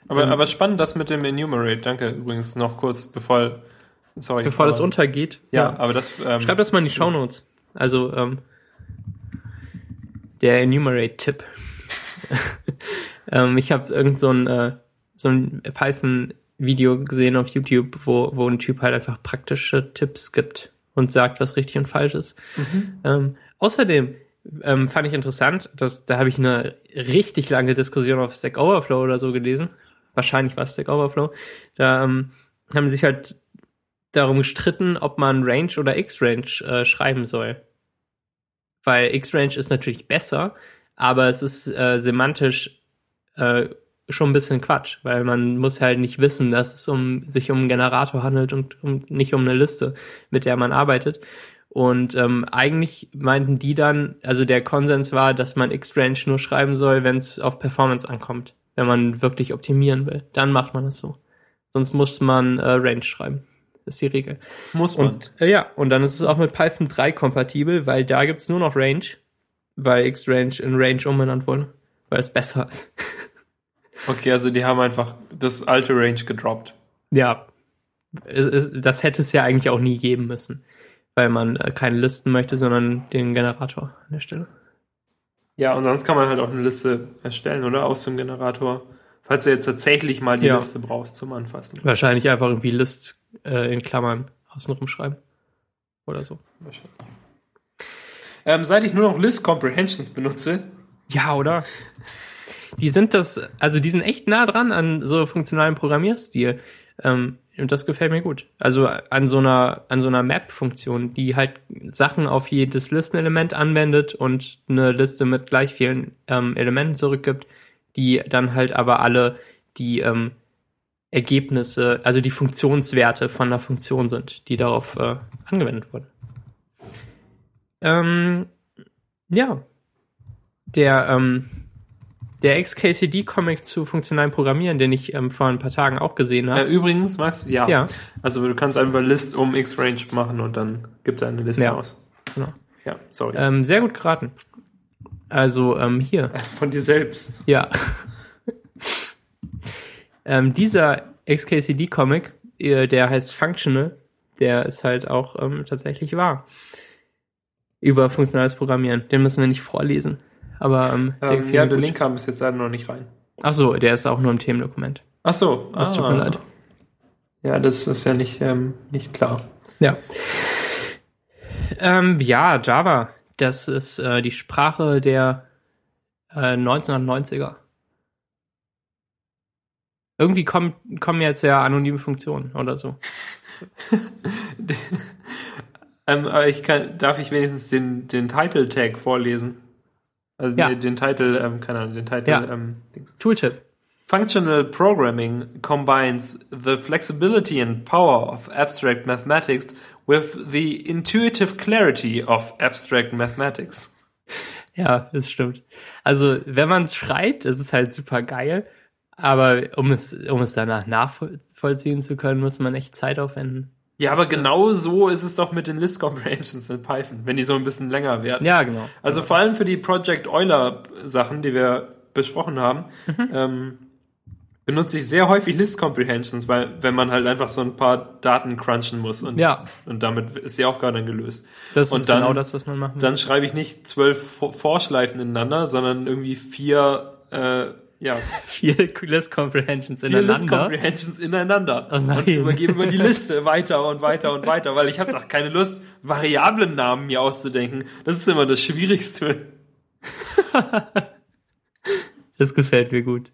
Aber, Ähm, aber spannend das mit dem Enumerate. Danke übrigens noch kurz, bevor, sorry. Bevor das aber- untergeht. Ja, aber das, ähm, Schreib das mal in die Shownotes. Also, ähm, der Enumerate-Tipp. ähm, ich habe irgend so ein, äh, so ein Python-Video gesehen auf YouTube, wo, wo ein Typ halt einfach praktische Tipps gibt und sagt, was richtig und falsch ist. Ähm, außerdem ähm, fand ich interessant, dass da habe ich eine richtig lange Diskussion auf Stack Overflow oder so gelesen. Wahrscheinlich war es Stack Overflow. Da ähm, haben sich halt darum gestritten, ob man Range oder X-Range äh, schreiben soll. Weil X-Range ist natürlich besser, aber es ist äh, semantisch äh, schon ein bisschen Quatsch, weil man muss halt nicht wissen, dass es um sich um einen Generator handelt und um, nicht um eine Liste, mit der man arbeitet. Und ähm, eigentlich meinten die dann, also der Konsens war, dass man X-Range nur schreiben soll, wenn es auf Performance ankommt. Wenn man wirklich optimieren will, dann macht man es so. Sonst muss man äh, Range schreiben. Das ist die Regel. muss man. Und äh, ja, und dann ist es auch mit Python 3 kompatibel, weil da gibt's nur noch Range, weil X-Range in Range umbenannt wurde, weil es besser ist. Okay, also die haben einfach das alte Range gedroppt. ja, es, es, das hätte es ja eigentlich auch nie geben müssen, weil man äh, keine Listen möchte, sondern den Generator an der Stelle. Ja, und sonst kann man halt auch eine Liste erstellen, oder? Aus dem Generator. Falls du jetzt tatsächlich mal die Ja. Liste brauchst zum Anfassen. Wahrscheinlich einfach irgendwie List äh, in Klammern außenrum schreiben. Oder so. Wahrscheinlich. Ähm, seit ich nur noch List Comprehensions benutze, Ja, oder? Die sind das, also die sind echt nah dran an so funktionalen Programmierstil. Ähm, und das gefällt mir gut. Also an so einer, an so einer Map-Funktion, die halt Sachen auf jedes Listenelement anwendet und eine Liste mit gleich vielen ähm, Elementen zurückgibt, die dann halt aber alle die ähm, Ergebnisse, also die Funktionswerte von der Funktion sind, die darauf äh, angewendet wurden. Ähm, ja, der, ähm, der XKCD-Comic zu funktionalen Programmieren, den ich ähm, vor ein paar Tagen auch gesehen äh, habe. übrigens, Max, ja. Ja. Also du kannst einfach List um X-Range machen und dann gibt er eine Liste Ja. aus. Genau. Ja, sorry. Ähm, sehr gut geraten. Also ähm, hier, Also von dir selbst. ja. ähm, dieser XKCD-Comic, äh, der heißt Functional, der ist halt auch ähm, tatsächlich wahr. Über funktionales Programmieren. Den müssen wir nicht vorlesen. Aber ähm, der Ähm, ja, der. Link kam bis jetzt leider noch nicht rein. Ach so, der ist auch nur im Themendokument. Ach so. Das tut ah. mir leid. Ja, das ist ja nicht, ähm, nicht klar. Ja. Ähm, ja, Java. Das ist äh, die Sprache der äh, 1990er. Irgendwie kommen, kommen jetzt ja anonyme Funktionen oder so. ähm, aber ich kann, darf ich wenigstens den, den Title Tag vorlesen? Also Ja. den, den Titel, ähm, keine Ahnung, den Titel, Ja. ähm. Tooltip. Functional programming combines the flexibility and power of abstract mathematics with the intuitive clarity of abstract mathematics. Ja, das stimmt. Also, wenn man es schreibt, ist es halt super geil. Aber um es, um es danach nachvollziehen zu können, muss man echt Zeit aufwenden. Ja, aber genau so ist es doch mit den List Comprehensions in Python, wenn die so ein bisschen länger werden. Ja, genau. Also vor allem für die Project Euler Sachen, die wir besprochen haben, Mhm. ähm, benutze ich sehr häufig List Comprehensions, weil wenn man halt einfach so ein paar Daten crunchen muss und, Ja. und damit ist die Aufgabe dann gelöst. Das Und ist dann- genau das, was man machen muss. Dann schreibe ich nicht zwölf Vor- Vorschleifen ineinander, sondern irgendwie vier, äh, ja, Vier List Comprehensions vier List ineinander. Comprehensions ineinander Oh nein. und übergebe immer die Liste weiter und weiter und weiter, weil ich habe auch keine Lust, Variablennamen mir auszudenken. Das ist immer das Schwierigste. Das gefällt mir gut.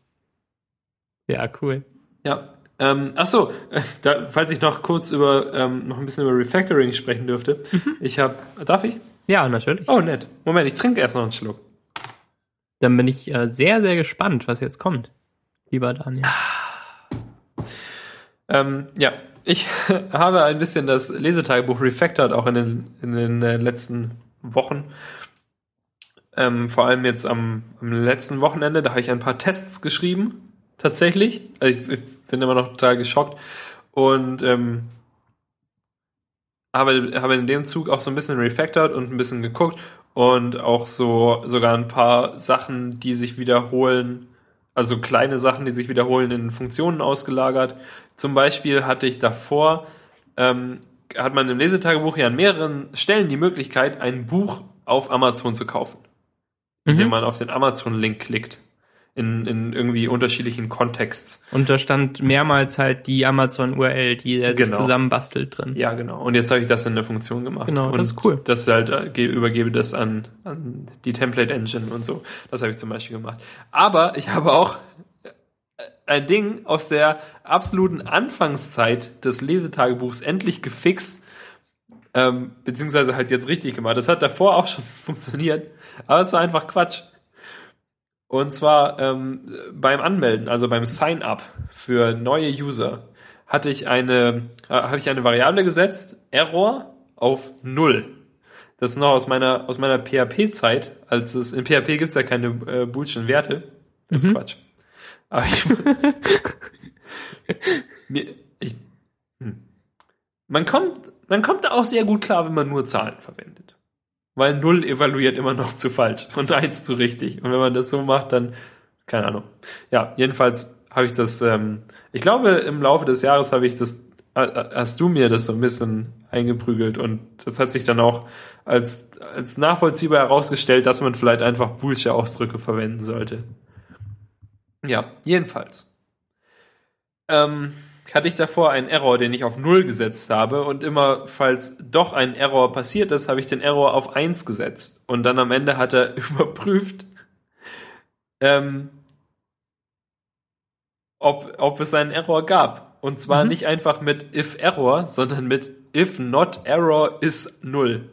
Ja, cool. Ja. Ähm, ach so, da, falls ich noch kurz über ähm, noch ein bisschen über Refactoring sprechen dürfte. Ich habe, darf ich? Ja, natürlich. Oh, nett. Moment, ich trinke erst noch einen Schluck. Dann bin ich äh, sehr, sehr gespannt, was jetzt kommt. Lieber Daniel. Ähm, ja, ich habe ein bisschen das Lesetagebuch refactored auch in den, in den äh, letzten Wochen. Ähm, vor allem jetzt am, am letzten Wochenende, da habe ich ein paar Tests geschrieben. Tatsächlich. Also ich, ich bin immer noch total geschockt. Und ähm, habe, habe in dem Zug auch so ein bisschen refactored und ein bisschen geguckt und auch so sogar ein paar Sachen, die sich wiederholen, also kleine Sachen, die sich wiederholen, in Funktionen ausgelagert. Zum Beispiel hatte ich davor, ähm, hat man im Lesetagebuch ja an mehreren Stellen die Möglichkeit, ein Buch auf Amazon zu kaufen, indem Mhm. man auf den Amazon-Link klickt. In, in irgendwie unterschiedlichen Kontexts. Und da stand mehrmals halt die Amazon-URL, die er sich Genau. zusammenbastelt drin. Ja, genau. Und jetzt habe ich das in der Funktion gemacht. Genau, und das ist cool. Das halt äh, ge- übergebe das an, an die Template Engine und so. Das habe ich zum Beispiel gemacht. Aber ich habe auch äh, ein Ding aus der absoluten Anfangszeit des Lesetagebuchs endlich gefixt, ähm, beziehungsweise halt jetzt richtig gemacht. Das hat davor auch schon funktioniert, aber es war einfach Quatsch. Und zwar ähm, beim Anmelden, also beim Sign-up für neue User, hatte ich eine, äh, habe ich eine Variable gesetzt, Error auf null. Das ist noch aus meiner, aus meiner PHP-Zeit, als es, in PHP gibt's ja keine äh, boolschen Werte. Das ist Mhm. Quatsch. Aber ich, mir, ich hm. man kommt, man kommt da auch sehr gut klar, wenn man nur Zahlen verwendet. Weil null evaluiert immer noch zu falsch und eins zu richtig. Und wenn man das so macht, dann, keine Ahnung. Ja, jedenfalls habe ich das, ähm, ich glaube, im Laufe des Jahres habe ich das, äh, hast du mir das so ein bisschen eingeprügelt und das hat sich dann auch als, als nachvollziehbar herausgestellt, dass man vielleicht einfach Bullshit Ausdrücke verwenden sollte. Ja, jedenfalls. Ähm, hatte ich davor einen Error, den ich auf Null gesetzt habe und immer, falls doch ein Error passiert ist, habe ich den Error auf Eins gesetzt. Und dann am Ende hat er überprüft, ähm, ob, ob es einen Error gab. Und zwar Mhm. nicht einfach mit if Error, sondern mit if not Error is Null.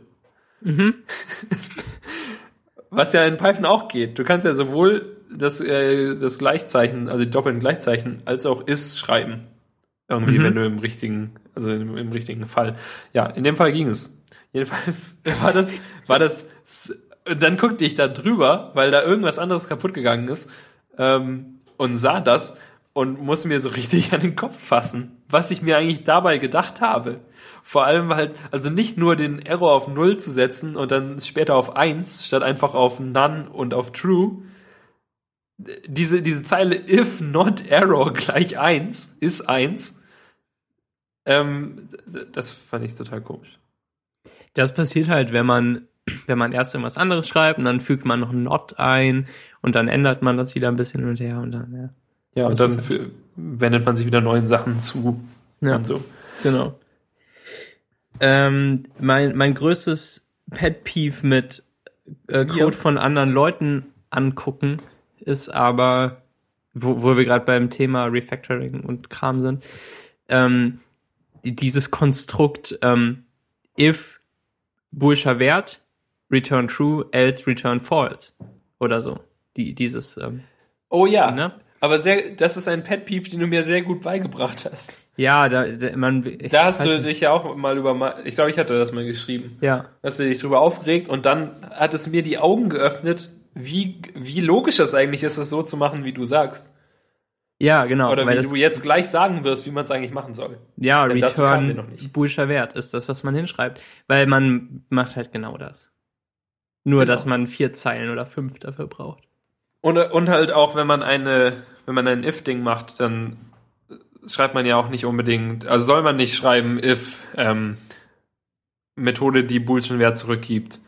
Mhm. Was ja in Python auch geht. Du kannst ja sowohl das, äh, das Gleichzeichen, also die doppelten Gleichzeichen, als auch is schreiben. Irgendwie, Mhm. wenn du im richtigen, also im, im richtigen Fall. Ja, in dem Fall ging es. Jedenfalls war das, war das, dann guckte ich da drüber, weil da irgendwas anderes kaputt gegangen ist, ähm, und sah das und muss mir so richtig an den Kopf fassen, was ich mir eigentlich dabei gedacht habe. Vor allem halt, also nicht nur den Error auf Null zu setzen und dann später auf Eins statt einfach auf None und auf True. Diese, diese Zeile if not error gleich eins ist eins. Ähm, das fand ich total komisch. Das passiert halt, wenn man, wenn man erst irgendwas anderes schreibt und dann fügt man noch ein Not ein und dann ändert man das wieder ein bisschen hin und her und dann, ja. Ja, und dann wendet man sich wieder neuen Sachen zu Ja. und so. Genau. Ähm, mein, mein größtes Pet Peeve mit äh, Code Ja. von anderen Leuten angucken ist aber wo, wo wir gerade beim Thema Refactoring und Kram sind, ähm, dieses Konstrukt ähm, if boolscher Wert, return true, else return false oder so. Die, dieses, ähm, Oh ja. ne? Aber sehr, das ist ein Pet Peeve, den du mir sehr gut beigebracht hast. Ja, da, da man, ich Da hast du nicht. dich ja auch mal über, ich glaube, ich hatte das mal geschrieben. ja, Hast du dich drüber aufgeregt und dann hat es mir die Augen geöffnet, wie, wie logisch das eigentlich ist, es so zu machen, wie du sagst. Ja, genau. Oder wie du jetzt gleich sagen wirst, wie man es eigentlich machen soll. ja, denn return nicht. boolscher Wert ist das, was man hinschreibt. Weil man macht halt genau das. Nur, Genau. dass man vier Zeilen oder fünf dafür braucht. Und, und halt auch, wenn man eine, wenn man ein if-Ding macht, dann schreibt man ja auch nicht unbedingt, also soll man nicht schreiben, if ähm, Methode, die Boolschen Wert zurückgibt,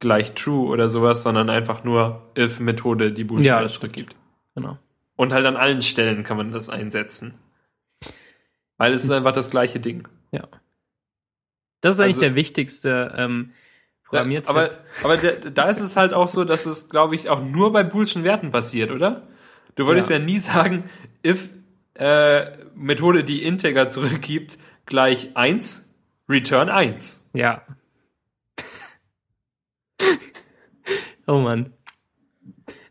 gleich true oder sowas, sondern einfach nur if Methode, die Boolschen Ja, Wert zurückgibt. Genau. Und halt an allen Stellen kann man das einsetzen. Weil es ist einfach das gleiche Ding. Ja. Das ist eigentlich Also- der wichtigste ähm, Programmiertipp. aber aber der, da ist es halt auch so, dass es, glaube ich, auch nur bei Boolschen Werten passiert, oder? Du wolltest ja, Ja. nie sagen, if äh, Methode, die Integer zurückgibt, gleich 1, return 1. Ja. oh Mann.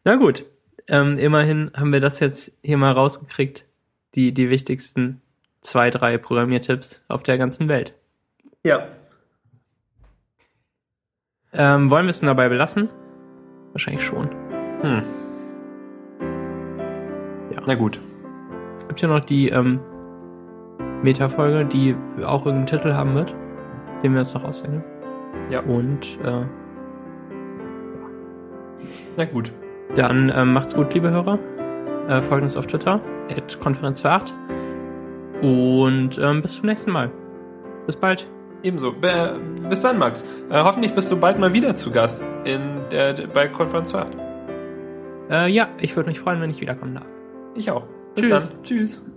Na gut. Ähm, immerhin haben wir das jetzt hier mal rausgekriegt. Die, die wichtigsten zwei, drei Programmiertipps auf der ganzen Welt. Ja. Ähm, wollen wir es denn dabei belassen? Wahrscheinlich schon. Hm. Ja. Na gut. Es gibt ja noch die ähm, Meta-Folge, die auch irgendeinen Titel haben wird, den wir uns noch ausdenken. Ja. Und äh, Na gut. Dann ähm, macht's gut, liebe Hörer. Äh, folgt uns auf Twitter, at Konferenz für 8. Und ähm, bis zum nächsten Mal. Bis bald. Ebenso. Be- bis dann, Max. Äh, hoffentlich bist du bald mal wieder zu Gast in der, der bei Konferenz 8. Äh, ja, ich würde mich freuen, wenn ich wiederkommen darf. Ich auch. Bis Tschüss. dann. Tschüss.